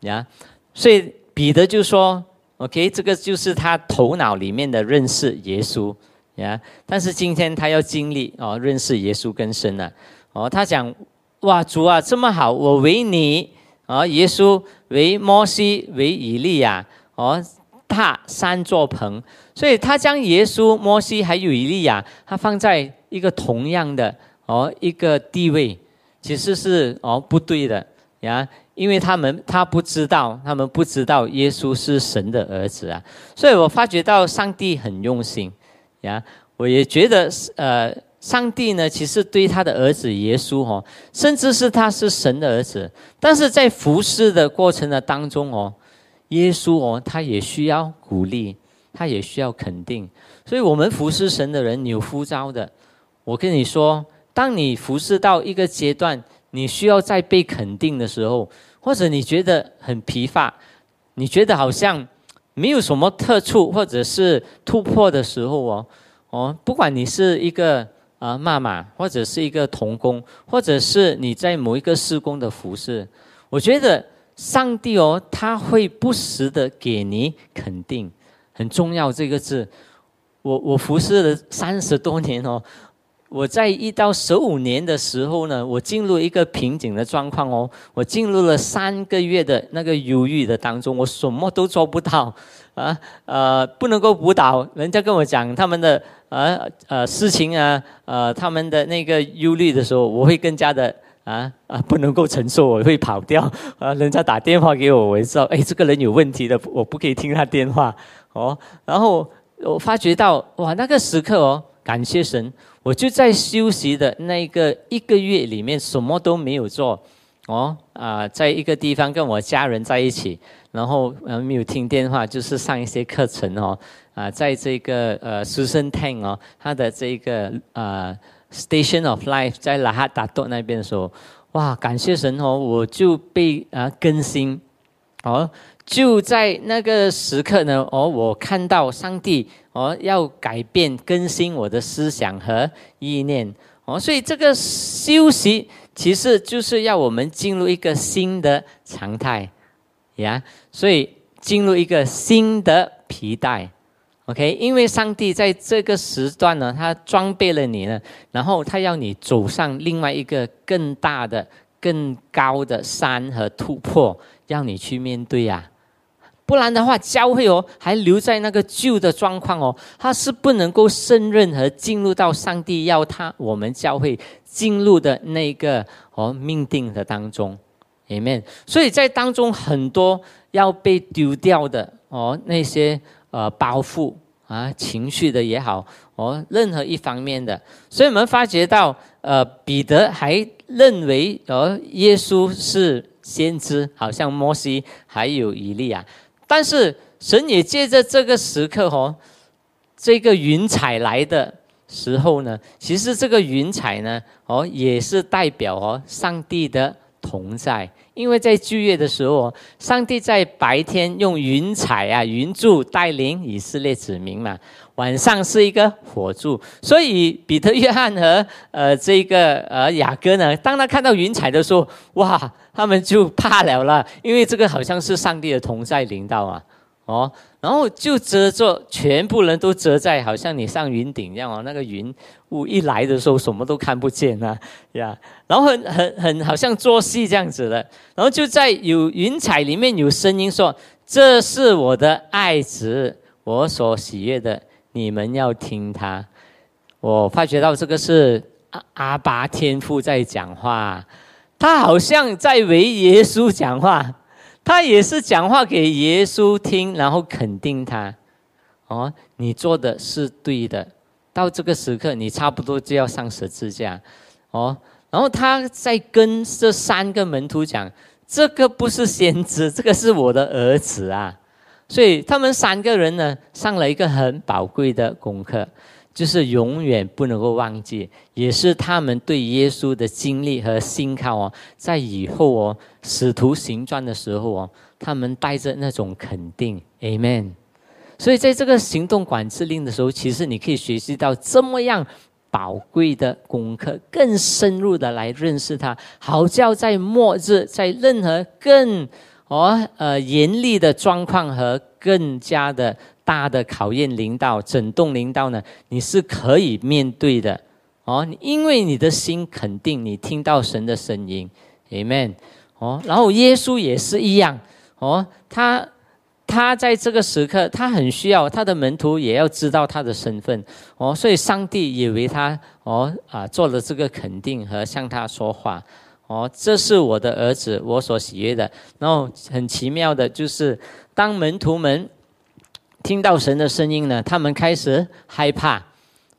呀，所以彼得就说 OK 这个就是他头脑里面的认识耶稣呀，但是今天他要经历哦认识耶稣更深了哦，他讲。哇，主啊，这么好！我为你啊，耶稣为摩西为以利亚哦，大三座棚，所以他将耶稣、摩西还有以利亚，他放在一个同样的哦一个地位，其实是哦不对的呀，因为他们他不知道，他们不知道耶稣是神的儿子啊，所以我发觉到上帝很用心呀，我也觉得呃。上帝呢，其实对他的儿子耶稣哦，甚至是他是神的儿子，但是在服侍的过程的当中哦，耶稣哦，他也需要鼓励，他也需要肯定。所以，我们服侍神的人有呼召的。我跟你说，当你服侍到一个阶段，你需要再被肯定的时候，或者你觉得很疲乏，你觉得好像没有什么特处或者是突破的时候哦，哦，不管你是一个。啊，妈妈，或者是一个童工，或者是你在某一个施工的服侍，我觉得上帝哦，他会不时的给你肯定，很重要这个字。我我服侍了三十多年哦，我在一到十五年的时候呢，我进入一个瓶颈的状况哦，我进入了三个月的那个忧郁的当中，我什么都做不到啊，呃，不能够舞蹈，人家跟我讲他们的。啊呃事情啊呃他们的那个忧虑的时候，我会更加的啊啊不能够承受，我会跑掉啊。人家打电话给我，我知道哎这个人有问题的，我不可以听他电话哦。然后我发觉到哇那个时刻哦，感谢神，我就在休息的那一个一个月里面什么都没有做哦啊，在一个地方跟我家人在一起，然后呃没有听电话，就是上一些课程哦。啊，在这个呃，Susan Tang 哦，他的这个呃，Station of Life 在拉哈达多那边的时候，哇，感谢神哦，我就被啊更新，哦，就在那个时刻呢，哦，我看到上帝哦要改变更新我的思想和意念，哦，所以这个休息其实就是要我们进入一个新的常态，呀，所以进入一个新的皮带。OK，因为上帝在这个时段呢，他装备了你呢，然后他要你走上另外一个更大的、更高的山和突破，要你去面对呀。不然的话，教会哦还留在那个旧的状况哦，他是不能够胜任和进入到上帝要他我们教会进入的那个哦命定的当中，amen。所以在当中很多要被丢掉的哦那些呃包袱啊情绪的也好哦任何一方面的，所以我们发觉到呃彼得还认为哦耶稣是先知，好像摩西还有以利亚。但是神也借着这个时刻哦，这个云彩来的时候呢，其实这个云彩呢哦也是代表哦上帝的同在，因为在旧约的时候，上帝在白天用云彩啊云柱带领以色列子民嘛，晚上是一个火柱，所以彼得、约翰和呃这个呃雅各呢，当他看到云彩的时候，哇！他们就怕了了，因为这个好像是上帝的同在领导啊，哦，然后就遮着全部人都遮在，好像你上云顶一样哦，那个云雾一来的时候，什么都看不见啊，呀，然后很很很好像做戏这样子的，然后就在有云彩里面有声音说：“这是我的爱子，我所喜悦的，你们要听他。”我发觉到这个是阿阿巴天父在讲话。他好像在为耶稣讲话，他也是讲话给耶稣听，然后肯定他。哦，你做的是对的，到这个时刻，你差不多就要上十字架。哦，然后他在跟这三个门徒讲：“这个不是先知，这个是我的儿子啊。”所以他们三个人呢，上了一个很宝贵的功课。就是永远不能够忘记，也是他们对耶稣的经历和信靠哦，在以后哦使徒行传的时候哦，他们带着那种肯定，Amen。所以在这个行动管制令的时候，其实你可以学习到这么样宝贵的功课，更深入的来认识他，好叫在末日，在任何更哦呃严厉的状况和更加的。大的考验领导，整栋领导呢，你是可以面对的哦，因为你的心肯定，你听到神的声音，Amen 哦。然后耶稣也是一样哦，他他在这个时刻，他很需要他的门徒也要知道他的身份哦，所以上帝也为他哦啊做了这个肯定和向他说话哦，这是我的儿子，我所喜悦的。然后很奇妙的就是，当门徒们。听到神的声音呢，他们开始害怕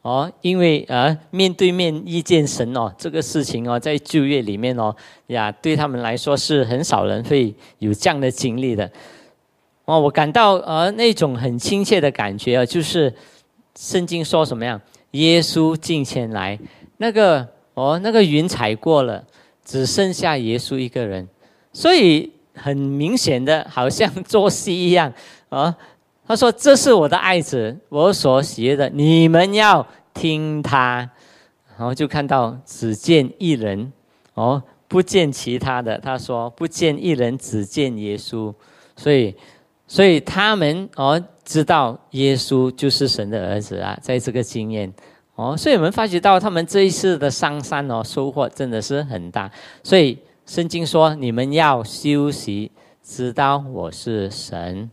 哦，因为呃面对面遇见神哦，这个事情哦，在旧约里面哦呀，对他们来说是很少人会有这样的经历的哦。我感到呃那种很亲切的感觉啊，就是圣经说什么样，耶稣近前来，那个哦那个云彩过了，只剩下耶稣一个人，所以很明显的，好像做戏一样啊。他说：“这是我的爱子，我所喜悦的，你们要听他。”然后就看到只见一人，哦，不见其他的。他说：“不见一人，只见耶稣。”所以，所以他们哦知道耶稣就是神的儿子啊，在这个经验哦，所以我们发觉到他们这一次的上山哦，收获真的是很大。所以圣经说：“你们要休息，知道我是神。”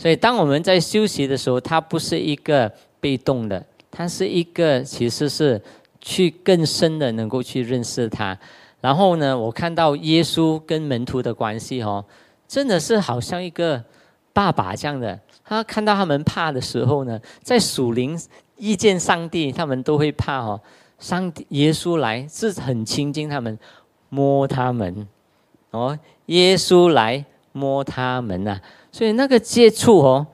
所以，当我们在休息的时候，它不是一个被动的，它是一个其实是去更深的能够去认识他。然后呢，我看到耶稣跟门徒的关系哦，真的是好像一个爸爸这样的。他看到他们怕的时候呢，在属灵遇见上帝，他们都会怕哦。上帝耶稣来是很亲近他们，摸他们哦，耶稣来摸他们呐。所以那个接触哦，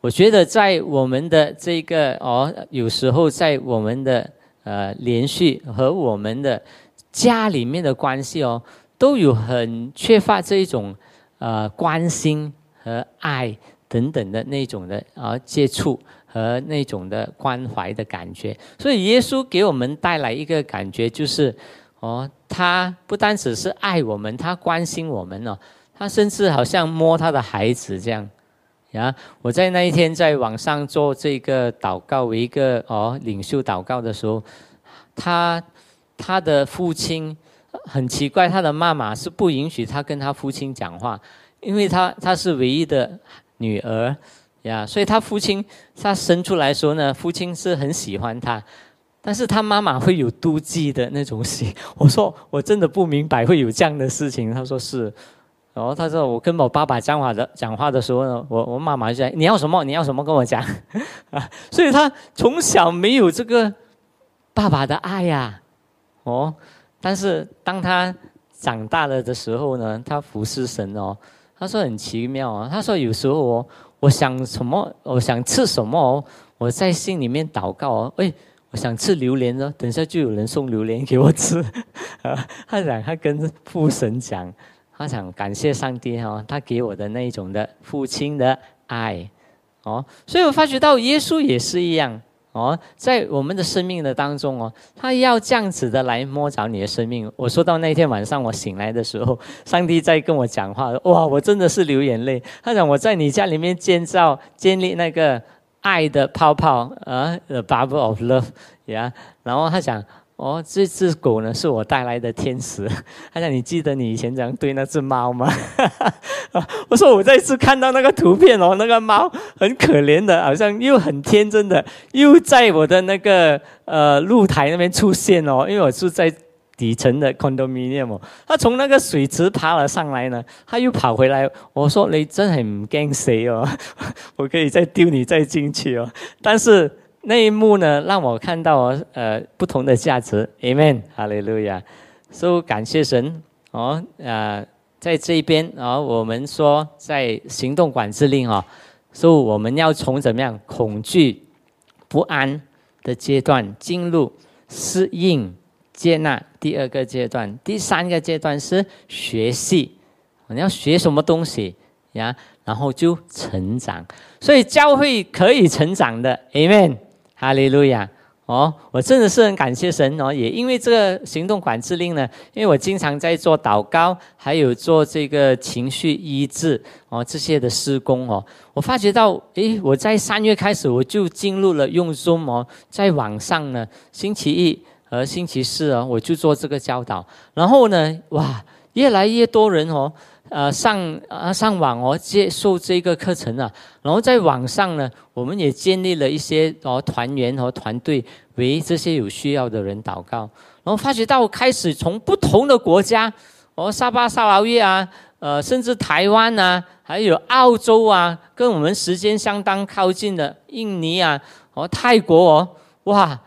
我觉得在我们的这个哦，有时候在我们的呃连续和我们的家里面的关系哦，都有很缺乏这一种呃关心和爱等等的那种的啊接触和那种的关怀的感觉。所以耶稣给我们带来一个感觉，就是哦，他不单只是爱我们，他关心我们哦。他甚至好像摸他的孩子这样，呀！我在那一天在网上做这个祷告，一个哦领袖祷告的时候，他他的父亲很奇怪，他的妈妈是不允许他跟他父亲讲话，因为他他是唯一的女儿呀，所以他父亲他生出来说呢，父亲是很喜欢他，但是他妈妈会有妒忌的那种心。我说我真的不明白会有这样的事情。他说是，然后他说我跟我爸爸讲话的讲话的时候呢，我我妈妈就在你要什么你要什么跟我讲啊，所以他从小没有这个爸爸的爱呀，哦，但是当他长大了的时候呢，他服侍神哦。他说很奇妙啊，他说有时候我我想什么，我想吃什么哦，我在心里面祷告哦，哎，我想吃榴莲哦，等下就有人送榴莲给我吃。啊，他讲他跟父神讲，他想感谢上帝哈，他给我的那一种的父亲的爱，哦，所以我发觉到耶稣也是一样。哦，在我们的生命的当中哦，他要这样子的来摸着你的生命。我说到那天晚上我醒来的时候，上帝在跟我讲话，哇，我真的是流眼泪。他讲我在你家里面建造、建立那个爱的泡泡啊，the bubble of love，呀，然后他讲。哦，这只狗呢是我带来的天使。他讲：“你记得你以前怎样对那只猫吗？” 我说：“我再次看到那个图片哦，那个猫很可怜的，好像又很天真的，又在我的那个呃露台那边出现哦。因为我住在底层的 condominium，它从那个水池爬了上来呢，它又跑回来。我说：你真很唔驚死哦，我可以再丢你再进去哦。但是。那一幕呢，让我看到，呃，不同的价值，Amen，哈利路亚，所以感谢神哦，啊，在这边啊，我们说在行动管制令哦，所以我们要从怎么样恐惧、不安的阶段进入适应、接纳第二个阶段，第三个阶段是学习，你要学什么东西？呀？然后就成长，所以教会可以成长的，Amen。哈利路亚！哦，我真的是很感谢神哦，也因为这个行动管制令呢，因为我经常在做祷告，还有做这个情绪医治哦这些的施工哦，我发觉到，诶，我在三月开始我就进入了用 Zoom，在网上呢，星期一和星期四哦，我就做这个教导，然后呢，哇，越来越多人哦。呃，上啊上网哦，接受这个课程啊，然后在网上呢，我们也建立了一些哦团员和团队，为这些有需要的人祷告，然后发觉到开始从不同的国家，哦沙巴、沙劳越啊，呃，甚至台湾啊，还有澳洲啊，跟我们时间相当靠近的印尼啊，哦泰国哦，哇。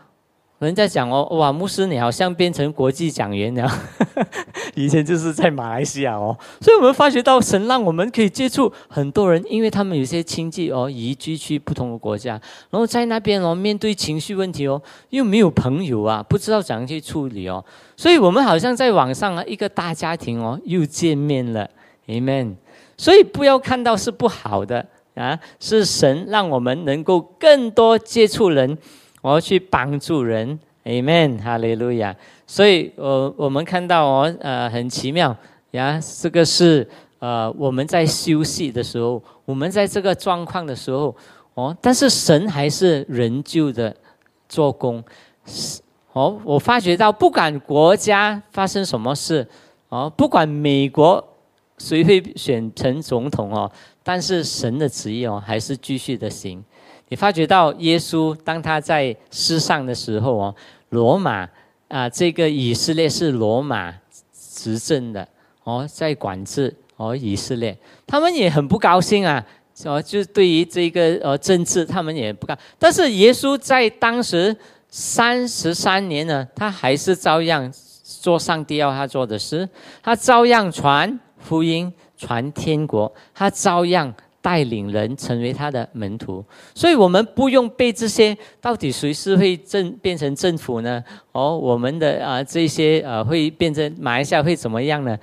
人在讲哦，哇，牧师你好像变成国际讲员了，以前就是在马来西亚哦，所以我们发觉到神让我们可以接触很多人，因为他们有些亲戚哦移居去不同的国家，然后在那边哦面对情绪问题哦，又没有朋友啊，不知道怎样去处理哦，所以我们好像在网上啊一个大家庭哦又见面了，Amen。所以不要看到是不好的啊，是神让我们能够更多接触人。我要去帮助人，Amen，哈利路亚。所以，我我们看到哦，呃，很奇妙呀。这个是呃，我们在休息的时候，我们在这个状况的时候，哦，但是神还是仍旧的做工。哦，我发觉到，不管国家发生什么事，哦，不管美国谁会选成总统哦，但是神的旨意哦，还是继续的行。你发觉到耶稣当他在世上的时候哦，罗马啊，这个以色列是罗马执政的哦，在管制哦以色列，他们也很不高兴啊，哦，就对于这个呃政治，他们也不高。但是耶稣在当时三十三年呢，他还是照样做上帝要他做的事，他照样传福音、传天国，他照样。带领人成为他的门徒，所以我们不用被这些到底谁是会政变成政府呢？哦，我们的啊这些呃会变成马来西亚会怎么样呢？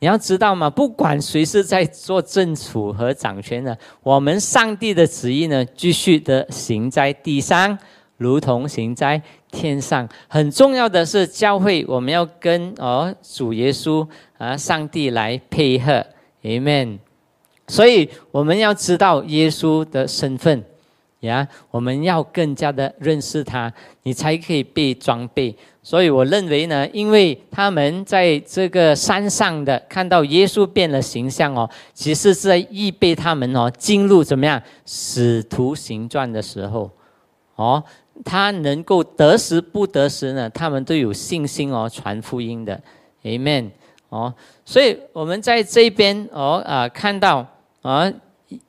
你要知道嘛，不管谁是在做政府和掌权的，我们上帝的旨意呢，继续的行在地上，如同行在天上。很重要的是教会，我们要跟哦主耶稣啊上帝来配合，Amen。所以我们要知道耶稣的身份，呀，我们要更加的认识他，你才可以被装备。所以我认为呢，因为他们在这个山上的看到耶稣变了形象哦，其实是在预备他们哦进入怎么样使徒行传的时候，哦，他能够得时不得时呢，他们都有信心哦传福音的，Amen 哦。所以我们在这边哦啊看到啊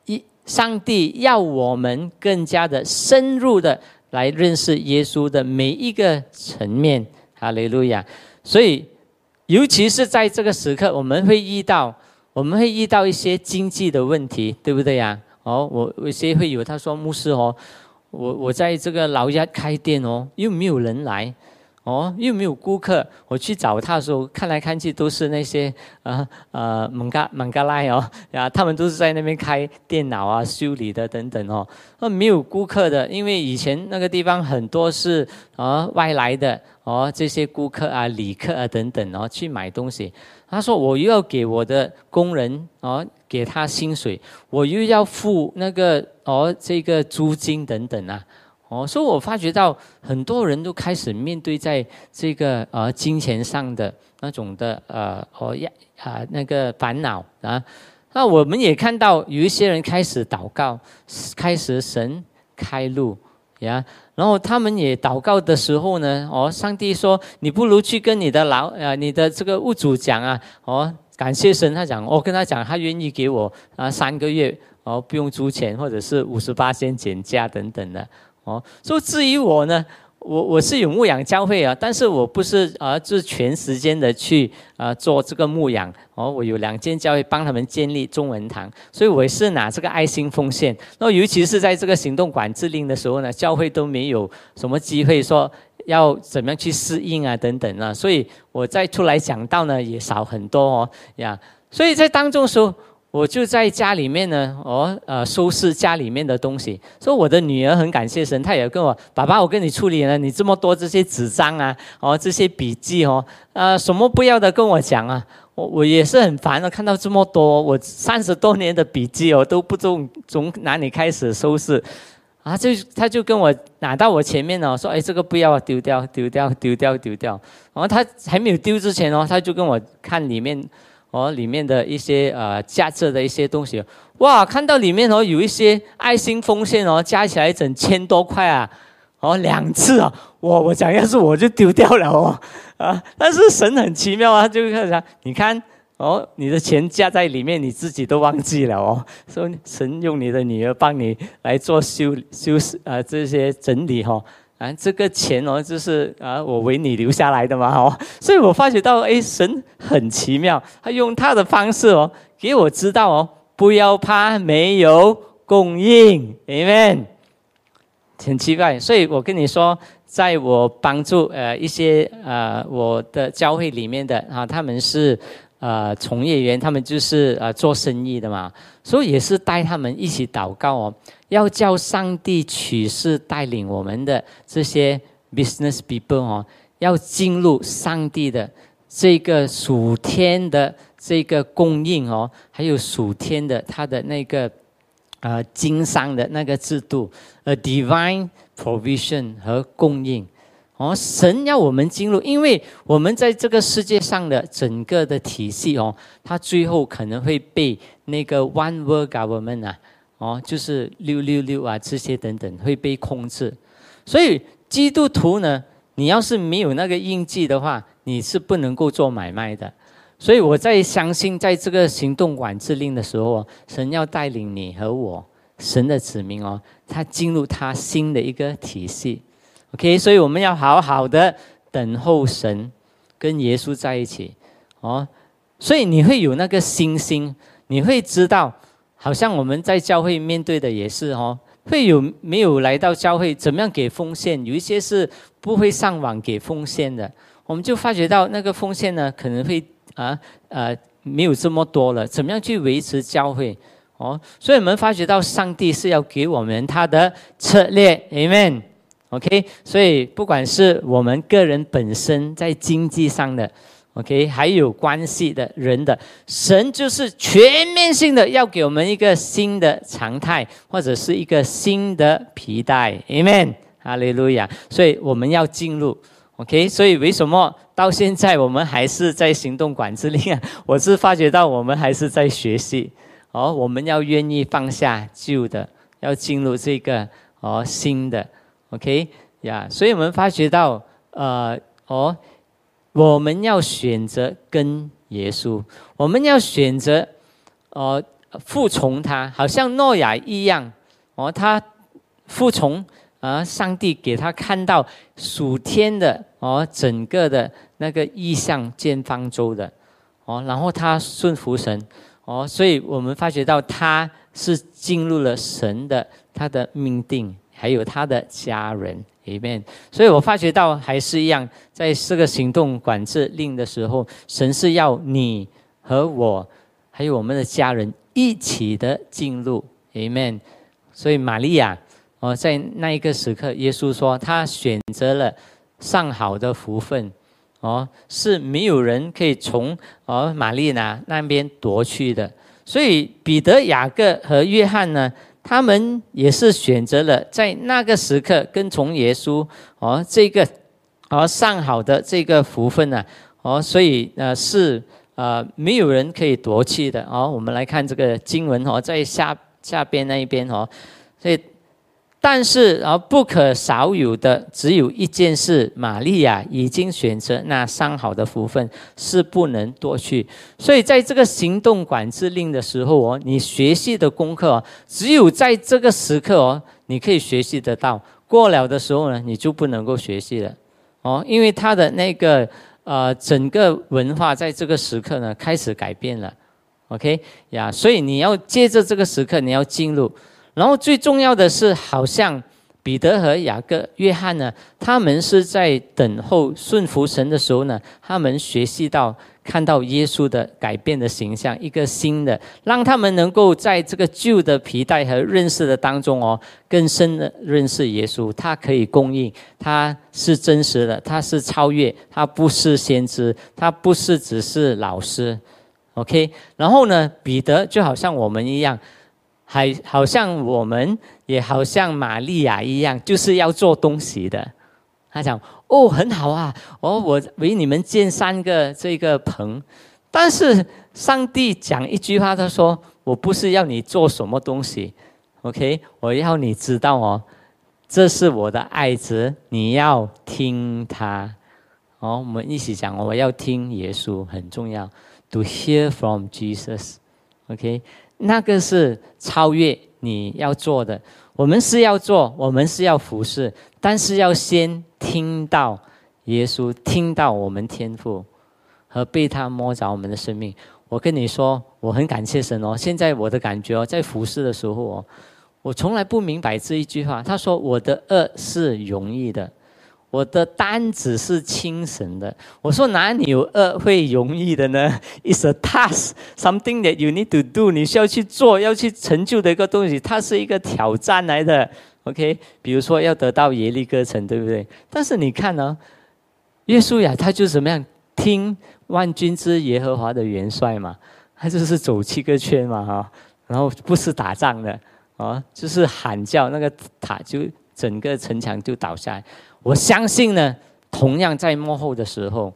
一。上帝要我们更加的深入的来认识耶稣的每一个层面，哈利路亚！所以，尤其是在这个时刻，我们会遇到，我们会遇到一些经济的问题，对不对呀？哦，我有些会有，他说牧师哦，我我在这个老家开店哦，又没有人来。哦，又没有顾客，我去找他的时候，看来看去都是那些啊呃蒙嘎蒙嘎拉哦，呀，他们都是在那边开电脑啊、修理的等等哦，那没有顾客的，因为以前那个地方很多是啊外来的哦，这些顾客啊、旅客啊等等哦去买东西。他说我又要给我的工人哦给他薪水，我又要付那个哦这个租金等等啊。哦，所以我发觉到很多人都开始面对在这个呃金钱上的那种的呃哦呀啊那个烦恼啊，那我们也看到有一些人开始祷告，开始神开路呀，然后他们也祷告的时候呢，哦，上帝说你不如去跟你的老呃你的这个屋主讲啊，哦，感谢神，他讲我跟他讲，他愿意给我啊三个月哦不用租钱，或者是五十八先减价等等的。哦，所以至于我呢，我我是有牧养教会啊，但是我不是啊，就是全时间的去啊做这个牧养。哦，我有两间教会帮他们建立中文堂，所以我是拿这个爱心奉献。那尤其是在这个行动管制令的时候呢，教会都没有什么机会说要怎么样去适应啊等等啊，所以我再出来讲道呢也少很多哦呀。所以在当中说。我就在家里面呢，哦，呃，收拾家里面的东西。说我的女儿很感谢神，她也跟我爸爸，我跟你处理了你这么多这些纸张啊，哦，这些笔记哦，呃，什么不要的跟我讲啊。我我也是很烦的，看到这么多，我三十多年的笔记哦，都不从从哪里开始收拾，啊，就他就跟我拿到我前面呢，说，哎，这个不要丢掉，丢掉，丢掉，丢掉。然后他还没有丢之前哦，他就跟我看里面。哦，里面的一些呃价值的一些东西，哇，看到里面哦有一些爱心奉献哦，加起来整千多块啊，哦两次啊，哇我讲要是我就丢掉了哦，啊，但是神很奇妙啊，就是看你看哦，你的钱加在里面，你自己都忘记了哦，说神用你的女儿帮你来做修修饰啊这些整理哈。啊，这个钱哦，就是啊，我为你留下来的嘛，哦，所以我发觉到，哎，神很奇妙，他用他的方式哦，给我知道哦，不要怕没有供应，Amen，很奇怪，所以我跟你说，在我帮助呃一些呃我的教会里面的啊，他们是。呃，从业员他们就是呃做生意的嘛，所以也是带他们一起祷告哦，要叫上帝取示带领我们的这些 business people 哦，要进入上帝的这个属天的这个供应哦，还有属天的他的那个呃经商的那个制度，a divine provision 和供应。哦，神要我们进入，因为我们在这个世界上的整个的体系哦，它最后可能会被那个 One World Government 啊，哦，就是六六六啊这些等等会被控制。所以基督徒呢，你要是没有那个印记的话，你是不能够做买卖的。所以我在相信，在这个行动管制令的时候，神要带领你和我，神的子民哦，他进入他新的一个体系。OK，所以我们要好好的等候神，跟耶稣在一起哦。所以你会有那个信心，你会知道，好像我们在教会面对的也是哦，会有没有来到教会，怎么样给奉献？有一些是不会上网给奉献的，我们就发觉到那个奉献呢，可能会啊呃没有这么多了。怎么样去维持教会？哦，所以我们发觉到上帝是要给我们他的策略，Amen。OK，所以不管是我们个人本身在经济上的，OK，还有关系的人的神就是全面性的要给我们一个新的常态，或者是一个新的皮带，Amen，哈利路亚。所以我们要进入，OK。所以为什么到现在我们还是在行动管制令啊？我是发觉到我们还是在学习哦，我们要愿意放下旧的，要进入这个哦新的，OK 呀。所以我们发觉到呃哦。我们要选择跟耶稣，我们要选择，哦，服从他，好像诺亚一样，哦，他服从啊，上帝给他看到属天的，哦，整个的那个意象建方舟的，哦，然后他顺服神，哦，所以我们发觉到他是进入了神的他的命定，还有他的家人。里面，所以我发觉到还是一样，在这个行动管制令的时候，神是要你和我，还有我们的家人一起的进入，Amen。所以玛利亚，哦，在那一个时刻，耶稣说他选择了上好的福分，哦，是没有人可以从哦玛利亚那边夺去的。所以彼得、雅各和约翰呢？他们也是选择了在那个时刻跟从耶稣哦，这个哦上好的这个福分呢哦，所以呃是呃没有人可以夺去的哦。我们来看这个经文哦，在下下边那一边哦，所以。但是，而不可少有的只有一件事：玛利亚已经选择那上好的福分，是不能夺去。所以，在这个行动管制令的时候哦，你学习的功课，只有在这个时刻哦，你可以学习得到。过了的时候呢，你就不能够学习了哦，因为他的那个呃整个文化在这个时刻呢开始改变了。OK 呀，所以你要借着这个时刻，你要进入。然后最重要的是，好像彼得和雅各、约翰呢，他们是在等候顺服神的时候呢，他们学习到看到耶稣的改变的形象，一个新的，让他们能够在这个旧的皮带和认识的当中哦，更深的认识耶稣。他可以供应，他是真实的，他是超越，他不是先知，他不是只是老师。OK，然后呢，彼得就好像我们一样。还好像我们也好像玛利亚一样，就是要做东西的。他讲：“哦，很好啊，哦，我为你们建三个这个棚。”但是上帝讲一句话，他说：“我不是要你做什么东西，OK？我要你知道哦，这是我的爱子，你要听他。”哦，我们一起讲，我要听耶稣，很重要。To hear from Jesus，OK？那个是超越你要做的，我们是要做，我们是要服侍，但是要先听到耶稣，听到我们天赋和被他摸着我们的生命。我跟你说，我很感谢神哦。现在我的感觉哦，在服侍的时候哦，我从来不明白这一句话。他说：“我的恶是容易的。”我的单子是轻省的。我说哪里有恶会容易的呢？It's a task, something that you need to do。你需要去做，要去成就的一个东西，它是一个挑战来的。OK，比如说要得到耶利哥城，对不对？但是你看呢，耶稣呀，他就怎么样？听万军之耶和华的元帅嘛，他就是走七个圈嘛，哈，然后不是打仗的，啊，就是喊叫，那个塔就整个城墙就倒下来。我相信呢，同样在幕后的时候，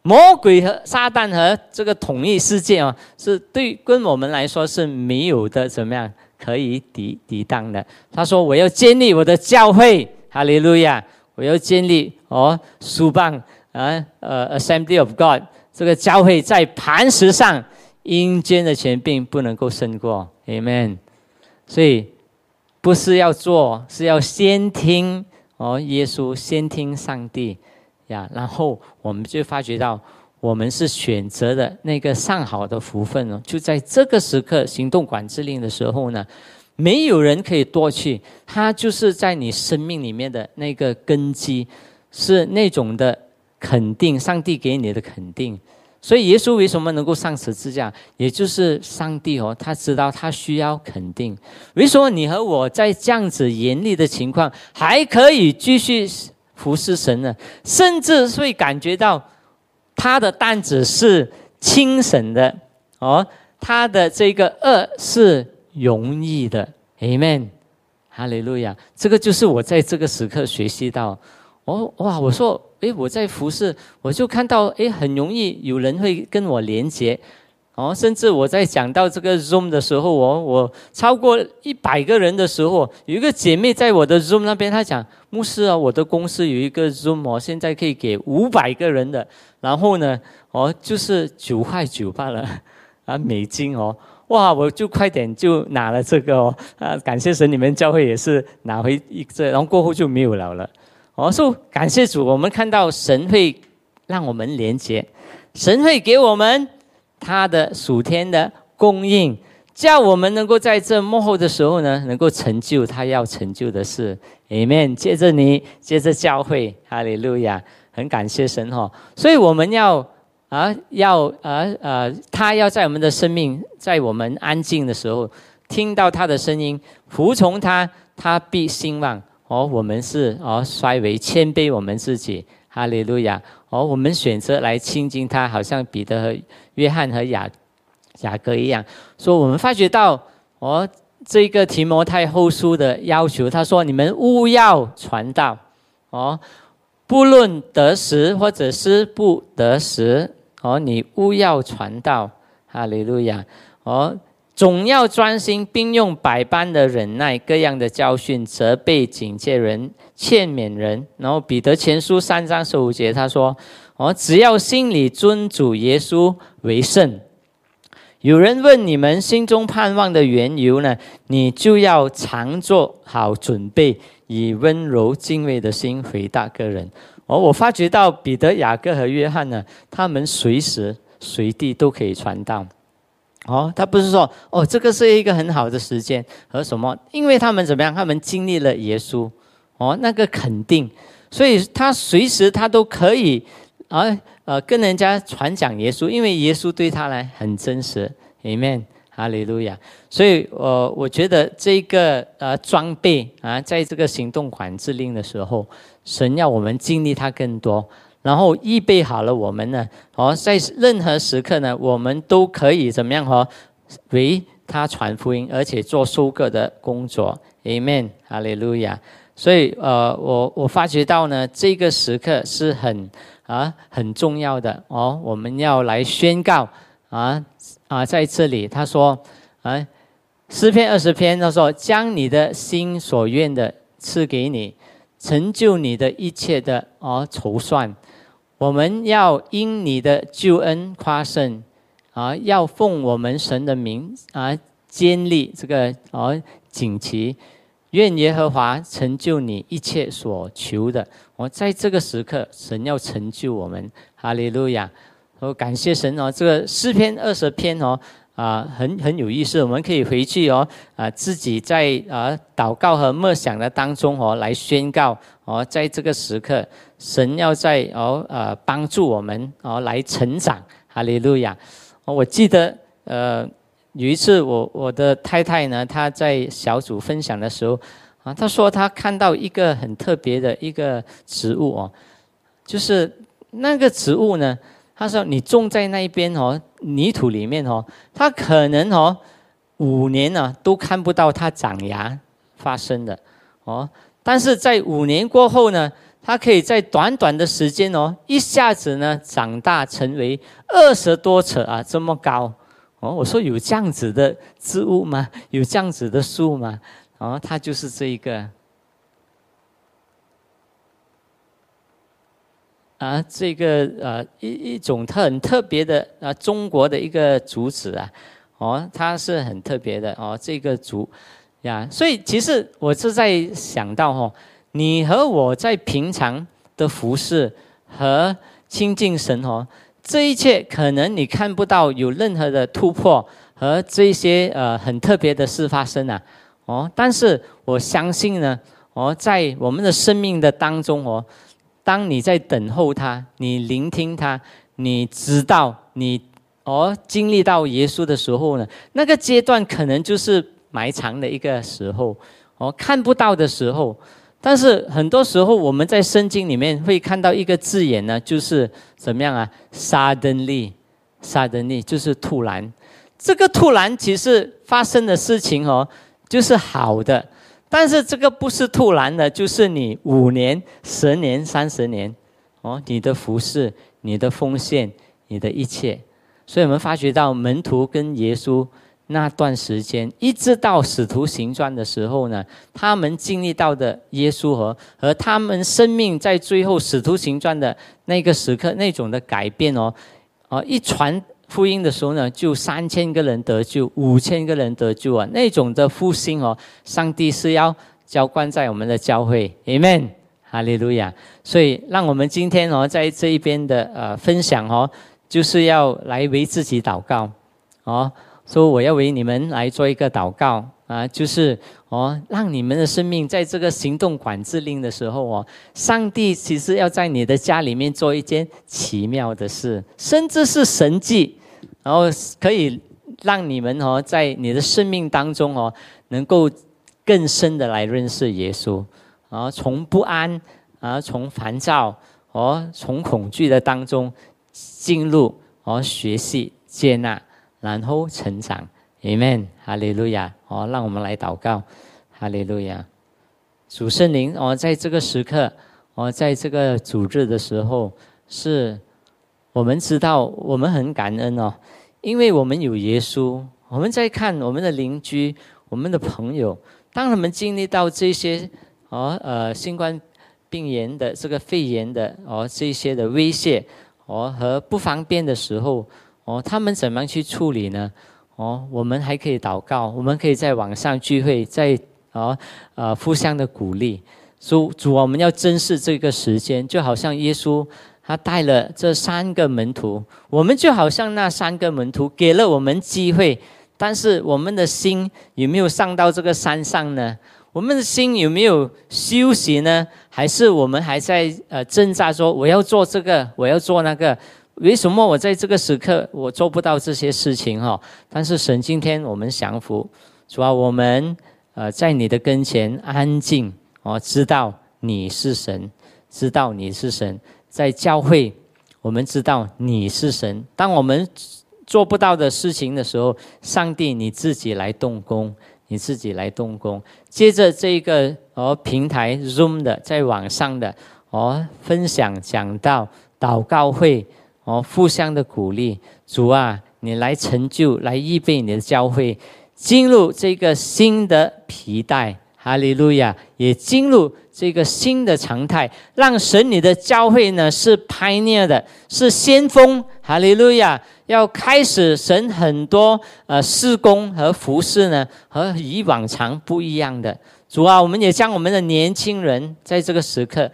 魔鬼和撒旦和这个统一世界啊，是对跟我们来说是没有的，怎么样可以抵抵挡的？他说：“我要建立我的教会，哈利路亚！我要建立哦，书棒啊，呃，Assembly of God 这个教会在磐石上，阴间的权柄不能够胜过，Amen。所以不是要做，是要先听。”哦，耶稣先听上帝呀，然后我们就发觉到，我们是选择的那个上好的福分哦。就在这个时刻行动管制令的时候呢，没有人可以夺去，它就是在你生命里面的那个根基，是那种的肯定，上帝给你的肯定。所以耶稣为什么能够上十字架？也就是上帝哦，他知道他需要肯定。为什么你和我在这样子严厉的情况还可以继续服侍神呢？甚至会感觉到他的担子是轻省的，哦，他的这个恶是容易的，Amen，哈利路亚。这个就是我在这个时刻学习到，哦，哇，我说，诶，我在服侍，我就看到，诶，很容易有人会跟我连接。哦，甚至我在讲到这个 Zoom 的时候，我我超过一百个人的时候，有一个姐妹在我的 Zoom 那边，她讲牧师啊，我的公司有一个 Zoom 哦，现在可以给五百个人的，然后呢，哦，就是九块九罢了，啊，美金哦，哇，我就快点就拿了这个哦，啊，感谢神，你们教会也是拿回一这，然后过后就没有了了，哦，说感谢主，我们看到神会让我们连接，神会给我们。他的属天的供应，叫我们能够在这幕后的时候呢，能够成就他要成就的事。Amen。接着你，接着教会，哈利路亚，很感谢神哈。所以我们要啊，要啊啊，他要在我们的生命，在我们安静的时候，听到他的声音，服从他，他必兴旺。哦，我们是哦，衰微谦卑我们自己。哈利路亚！哦，我们选择来亲近他，好像彼得和约翰和雅雅各一样。说我们发觉到，哦，这个提摩太后书的要求，他说：你们勿要传道，哦，不论得时或者是不得时，哦，你勿要传道。哈利路亚！哦。总要专心，并用百般的忍耐、各样的教训、责备、警戒人、劝勉人。然后彼得前书三章十五节他说：“哦，只要心里尊主耶稣为圣。有人问你们心中盼望的缘由呢，你就要常做好准备，以温柔敬畏的心回答个人。”哦，我发觉到彼得、雅各和约翰呢，他们随时随地都可以传道。哦，他不是说哦，这个是一个很好的时间和什么？因为他们怎么样？他们经历了耶稣，哦，那个肯定，所以他随时他都可以啊呃跟人家传讲耶稣，因为耶稣对他来很真实，Amen，哈利路亚。所以，我我觉得这个呃装备啊，在这个行动管制令的时候，神要我们经历他更多。然后预备好了，我们呢？哦，在任何时刻呢，我们都可以怎么样？哦，为他传福音，而且做收割的工作。Amen，哈利路亚。所以，呃，我我发觉到呢，这个时刻是很啊很重要的哦。我们要来宣告啊啊，在这里他说啊，诗篇二十篇他说，将你的心所愿的赐给你，成就你的一切的哦筹算。我们要因你的救恩夸胜，啊，要奉我们神的名啊，建立这个啊锦旗，愿耶和华成就你一切所求的。我在这个时刻，神要成就我们，哈利路亚！我感谢神哦，这个诗篇二十篇哦。啊，很很有意思，我们可以回去哦，啊，自己在啊祷告和默想的当中哦，来宣告哦，在这个时刻，神要在哦呃帮助我们哦来成长，哈利路亚！我记得呃有一次我我的太太呢，她在小组分享的时候啊，她说她看到一个很特别的一个植物哦，就是那个植物呢。她说：“你种在那一边哦，泥土里面哦，它可能哦，五年呢都看不到它长芽发生的哦。但是在五年过后呢，它可以在短短的时间哦，一下子呢长大成为二十多尺啊这么高哦。我说有这样子的植物吗？有这样子的树吗？哦，它就是这一个。”啊，这个呃一一种特很特别的啊，中国的一个竹子啊，哦，它是很特别的哦，这个竹呀，所以其实我是在想到哦，你和我在平常的服饰和亲近神哦，这一切可能你看不到有任何的突破和这些呃很特别的事发生啊，哦，但是我相信呢，哦，在我们的生命的当中哦。当你在等候他，你聆听他，你知道你哦经历到耶稣的时候呢，那个阶段可能就是埋藏的一个时候，哦看不到的时候，但是很多时候我们在圣经里面会看到一个字眼呢，就是怎么样啊？Suddenly，Suddenly 就是突然。这个突然其实发生的事情哦，就是好的。但是这个不是突然的，就是你五年、十年、三十年，哦，你的服饰、你的奉献、你的一切。所以我们发觉到门徒跟耶稣。那段时间，一直到使徒行传的时候呢，他们经历到的耶稣和和他们生命在最后使徒行传的那个时刻那种的改变哦，哦，一传福音的时候呢，就三千个人得救，五千个人得救啊，那种的复兴哦，上帝是要浇灌在我们的教会，Amen，哈利路亚。所以，让我们今天哦，在这一边的呃分享哦，就是要来为自己祷告哦。说我要为你们来做一个祷告啊，就是哦，让你们的生命在这个行动管制令的时候哦，上帝其实要在你的家里面做一件奇妙的事，甚至是神迹，然后可以让你们哦，在你的生命当中哦，能够更深的来认识耶稣，啊，从不安啊，从烦躁哦，从恐惧的当中进入哦，学习接纳。然后成长，Amen，哈利路亚！哦，让我们来祷告，哈利路亚！主圣灵，哦，在这个时刻，哦，在这个主日的时候，是我们知道，我们很感恩哦，因为我们有耶稣。我们在看我们的邻居、我们的朋友，当他们经历到这些，哦，呃，新冠病炎的这个肺炎的，哦，这些的威胁，哦，和不方便的时候。哦，他们怎么样去处理呢？哦，我们还可以祷告，我们可以在网上聚会，在哦呃互相的鼓励。主主，我们要珍视这个时间，就好像耶稣他带了这三个门徒，我们就好像那三个门徒给了我们机会，但是我们的心有没有上到这个山上呢？我们的心有没有休息呢？还是我们还在呃挣扎说我要做这个，我要做那个？为什么我在这个时刻我做不到这些事情哈？但是神今天我们降服，主要我们呃在你的跟前安静哦，知道你是神，知道你是神，在教会我们知道你是神。当我们做不到的事情的时候，上帝你自己来动工，你自己来动工。接着这个哦平台 Zoom 的在网上的哦分享讲到祷告会。哦，互相的鼓励，主啊，你来成就，来预备你的教会，进入这个新的皮带，哈利路亚，也进入这个新的常态，让神你的教会呢是 pioneer 的，是先锋，哈利路亚，要开始神很多呃施工和服饰呢和以往常不一样的，主啊，我们也将我们的年轻人在这个时刻。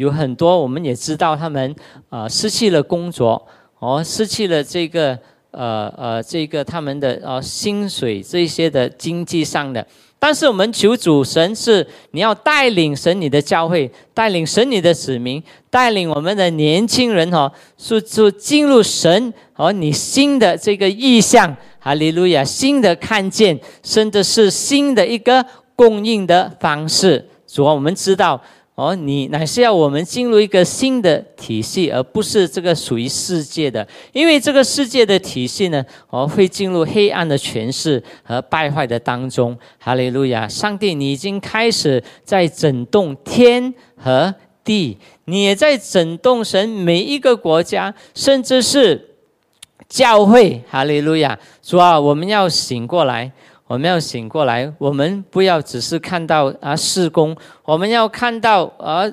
有很多，我们也知道他们啊失去了工作，哦，失去了这个呃呃这个他们的呃薪水这些的经济上的。但是我们求主神是你要带领神你的教会，带领神你的子民，带领我们的年轻人哈，是是进入神和你新的这个意象，哈利路亚，新的看见，甚至是新的一个供应的方式。主啊，我们知道。哦，你乃是要我们进入一个新的体系，而不是这个属于世界的。因为这个世界的体系呢，哦，会进入黑暗的权势和败坏的当中。哈利路亚！上帝，你已经开始在整动天和地，你也在整动神每一个国家，甚至是教会。哈利路亚！主啊，我们要醒过来。我们要醒过来，我们不要只是看到啊施工，我们要看到啊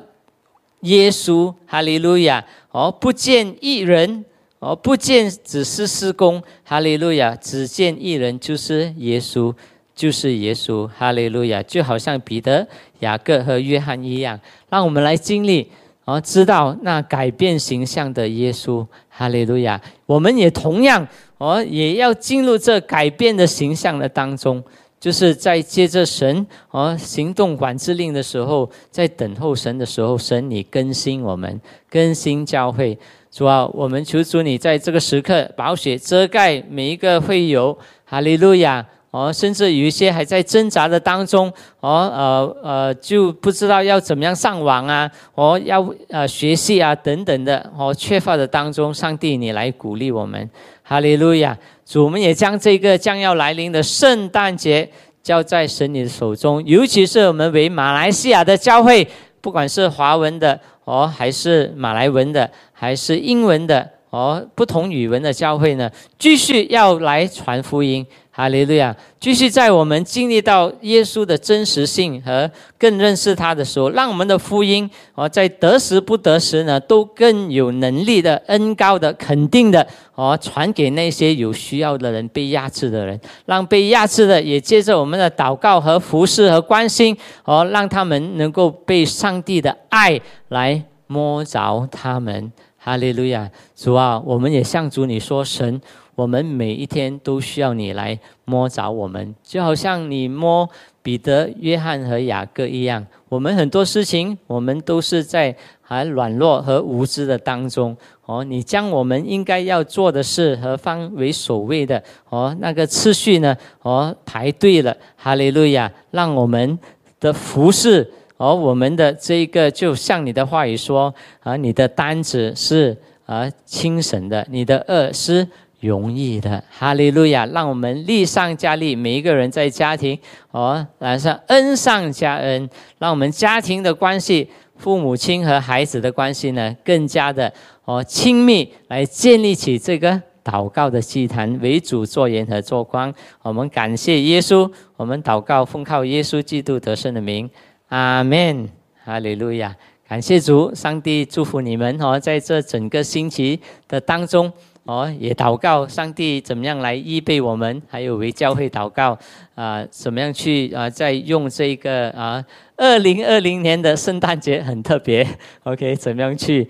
耶稣，哈利路亚！哦，不见一人，哦，不见只是施工，哈利路亚！只见一人，就是耶稣，就是耶稣，哈利路亚！就好像彼得、雅各和约翰一样，让我们来经历，哦，知道那改变形象的耶稣，哈利路亚！我们也同样。哦，也要进入这改变的形象的当中，就是在接着神哦行动管制令的时候，在等候神的时候，神你更新我们，更新教会。主啊，我们求主你在这个时刻，宝血遮盖每一个会友。哈利路亚！哦，甚至有一些还在挣扎的当中，哦，呃呃，就不知道要怎么样上网啊，哦，要呃学习啊等等的，哦，缺乏的当中，上帝你来鼓励我们，哈利路亚！主，我们也将这个将要来临的圣诞节交在神你的手中，尤其是我们为马来西亚的教会，不管是华文的哦，还是马来文的，还是英文的哦，不同语文的教会呢，继续要来传福音。哈利路亚！继续在我们经历到耶稣的真实性和更认识他的时候，让我们的福音哦，在得时不得时呢，都更有能力的、恩高的、肯定的哦，传给那些有需要的人、被压制的人，让被压制的也借着我们的祷告和服侍和关心哦，让他们能够被上帝的爱来摸着他们。哈利路亚！主啊，我们也向主你说神。我们每一天都需要你来摸着我们，就好像你摸彼得、约翰和雅各一样。我们很多事情，我们都是在还软弱和无知的当中。哦，你将我们应该要做的事和方为所谓的，哦，那个次序呢？哦，排对了。哈利路亚！让我们的服饰，而我们的这一个，就像你的话语说，啊，你的单子是啊轻省的，你的恶是。容易的，哈利路亚！让我们力上加力，每一个人在家庭哦，来上恩上加恩，让我们家庭的关系，父母亲和孩子的关系呢，更加的哦亲密，来建立起这个祷告的祭坛，为主做盐和做光。我们感谢耶稣，我们祷告奉靠耶稣基督得胜的名，阿门，哈利路亚！感谢主，上帝祝福你们哦，在这整个星期的当中。哦，也祷告上帝怎么样来预备我们，还有为教会祷告啊，怎么样去啊，再用这个啊，二零二零年的圣诞节很特别，OK，怎么样去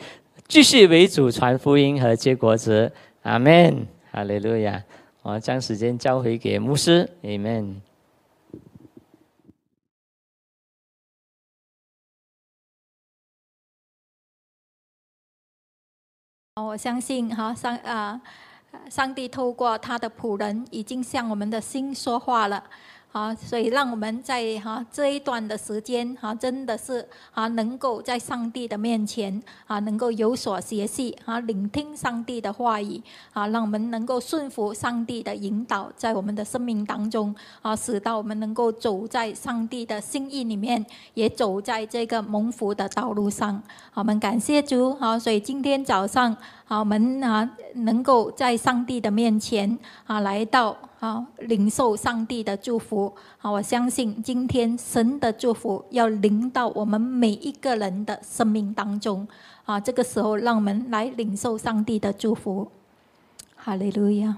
继续为主传福音和结果子，阿门，哈利路亚。我将时间交回给牧师我相信哈上啊，上帝透过他的仆人已经向我们的心说话了。啊，所以让我们在哈这一段的时间哈，真的是啊，能够在上帝的面前啊，能够有所学习啊，聆听上帝的话语啊，让我们能够顺服上帝的引导，在我们的生命当中啊，使到我们能够走在上帝的心意里面，也走在这个蒙福的道路上。我们感谢主。好，所以今天早上。好，我们啊，能够在上帝的面前啊，来到啊，领受上帝的祝福。好，我相信今天神的祝福要临到我们每一个人的生命当中。啊，这个时候让我们来领受上帝的祝福。哈利路亚！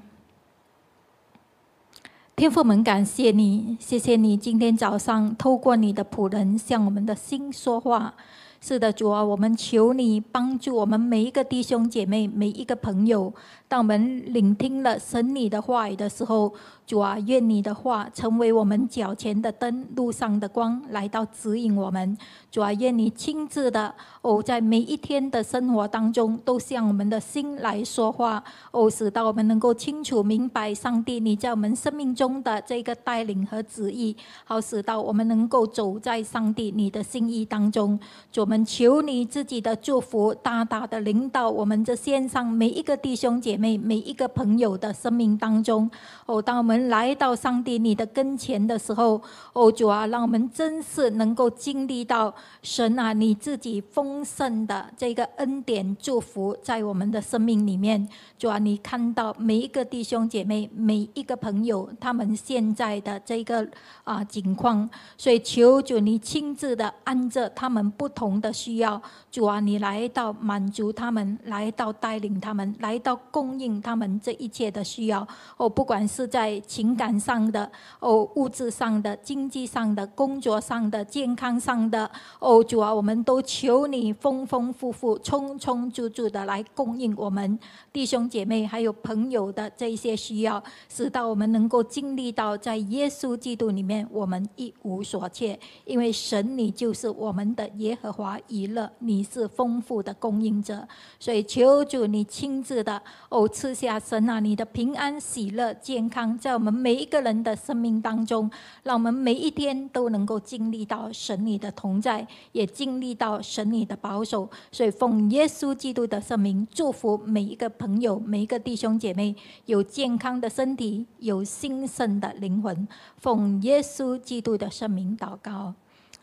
天父们，感谢你，谢谢你今天早上透过你的仆人向我们的心说话。是的，主啊，我们求你帮助我们每一个弟兄姐妹，每一个朋友。当我们聆听了神你的话语的时候，主啊，愿你的话成为我们脚前的灯，路上的光，来到指引我们。主啊，愿你亲自的哦，在每一天的生活当中，都向我们的心来说话哦，使到我们能够清楚明白上帝你在我们生命中的这个带领和旨意，好使到我们能够走在上帝你的心意当中。主，我们求你自己的祝福大大的领导我们这线上每一个弟兄姐。每每一个朋友的生命当中，哦，当我们来到上帝你的跟前的时候，哦，主啊，让我们真是能够经历到神啊你自己丰盛的这个恩典祝福在我们的生命里面。主啊，你看到每一个弟兄姐妹、每一个朋友他们现在的这个啊境况，所以求主你亲自的按着他们不同的需要，主啊，你来到满足他们，来到带领他们，来到共。供应他们这一切的需要哦，不管是在情感上的哦、物质上的、经济上的、工作上的、健康上的哦，主啊，我们都求你丰丰富富、充充足足的来供应我们弟兄姐妹还有朋友的这些需要，使到我们能够经历到在耶稣基督里面我们一无所缺，因为神你就是我们的耶和华以勒，你是丰富的供应者，所以求主你亲自的。哦，赐下神啊，你的平安、喜乐、健康，在。我们每一个人的生命当中，让我们每一天都能够经历到神你的同在，也经历到神你的保守。所以奉耶稣基督的圣名，祝福每一个朋友、每一个弟兄姐妹有健康的身体，有兴盛的灵魂。奉耶稣基督的圣名祷告，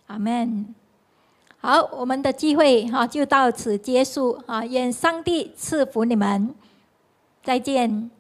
阿门。好，我们的机会哈就到此结束啊！愿上帝赐福你们，再见。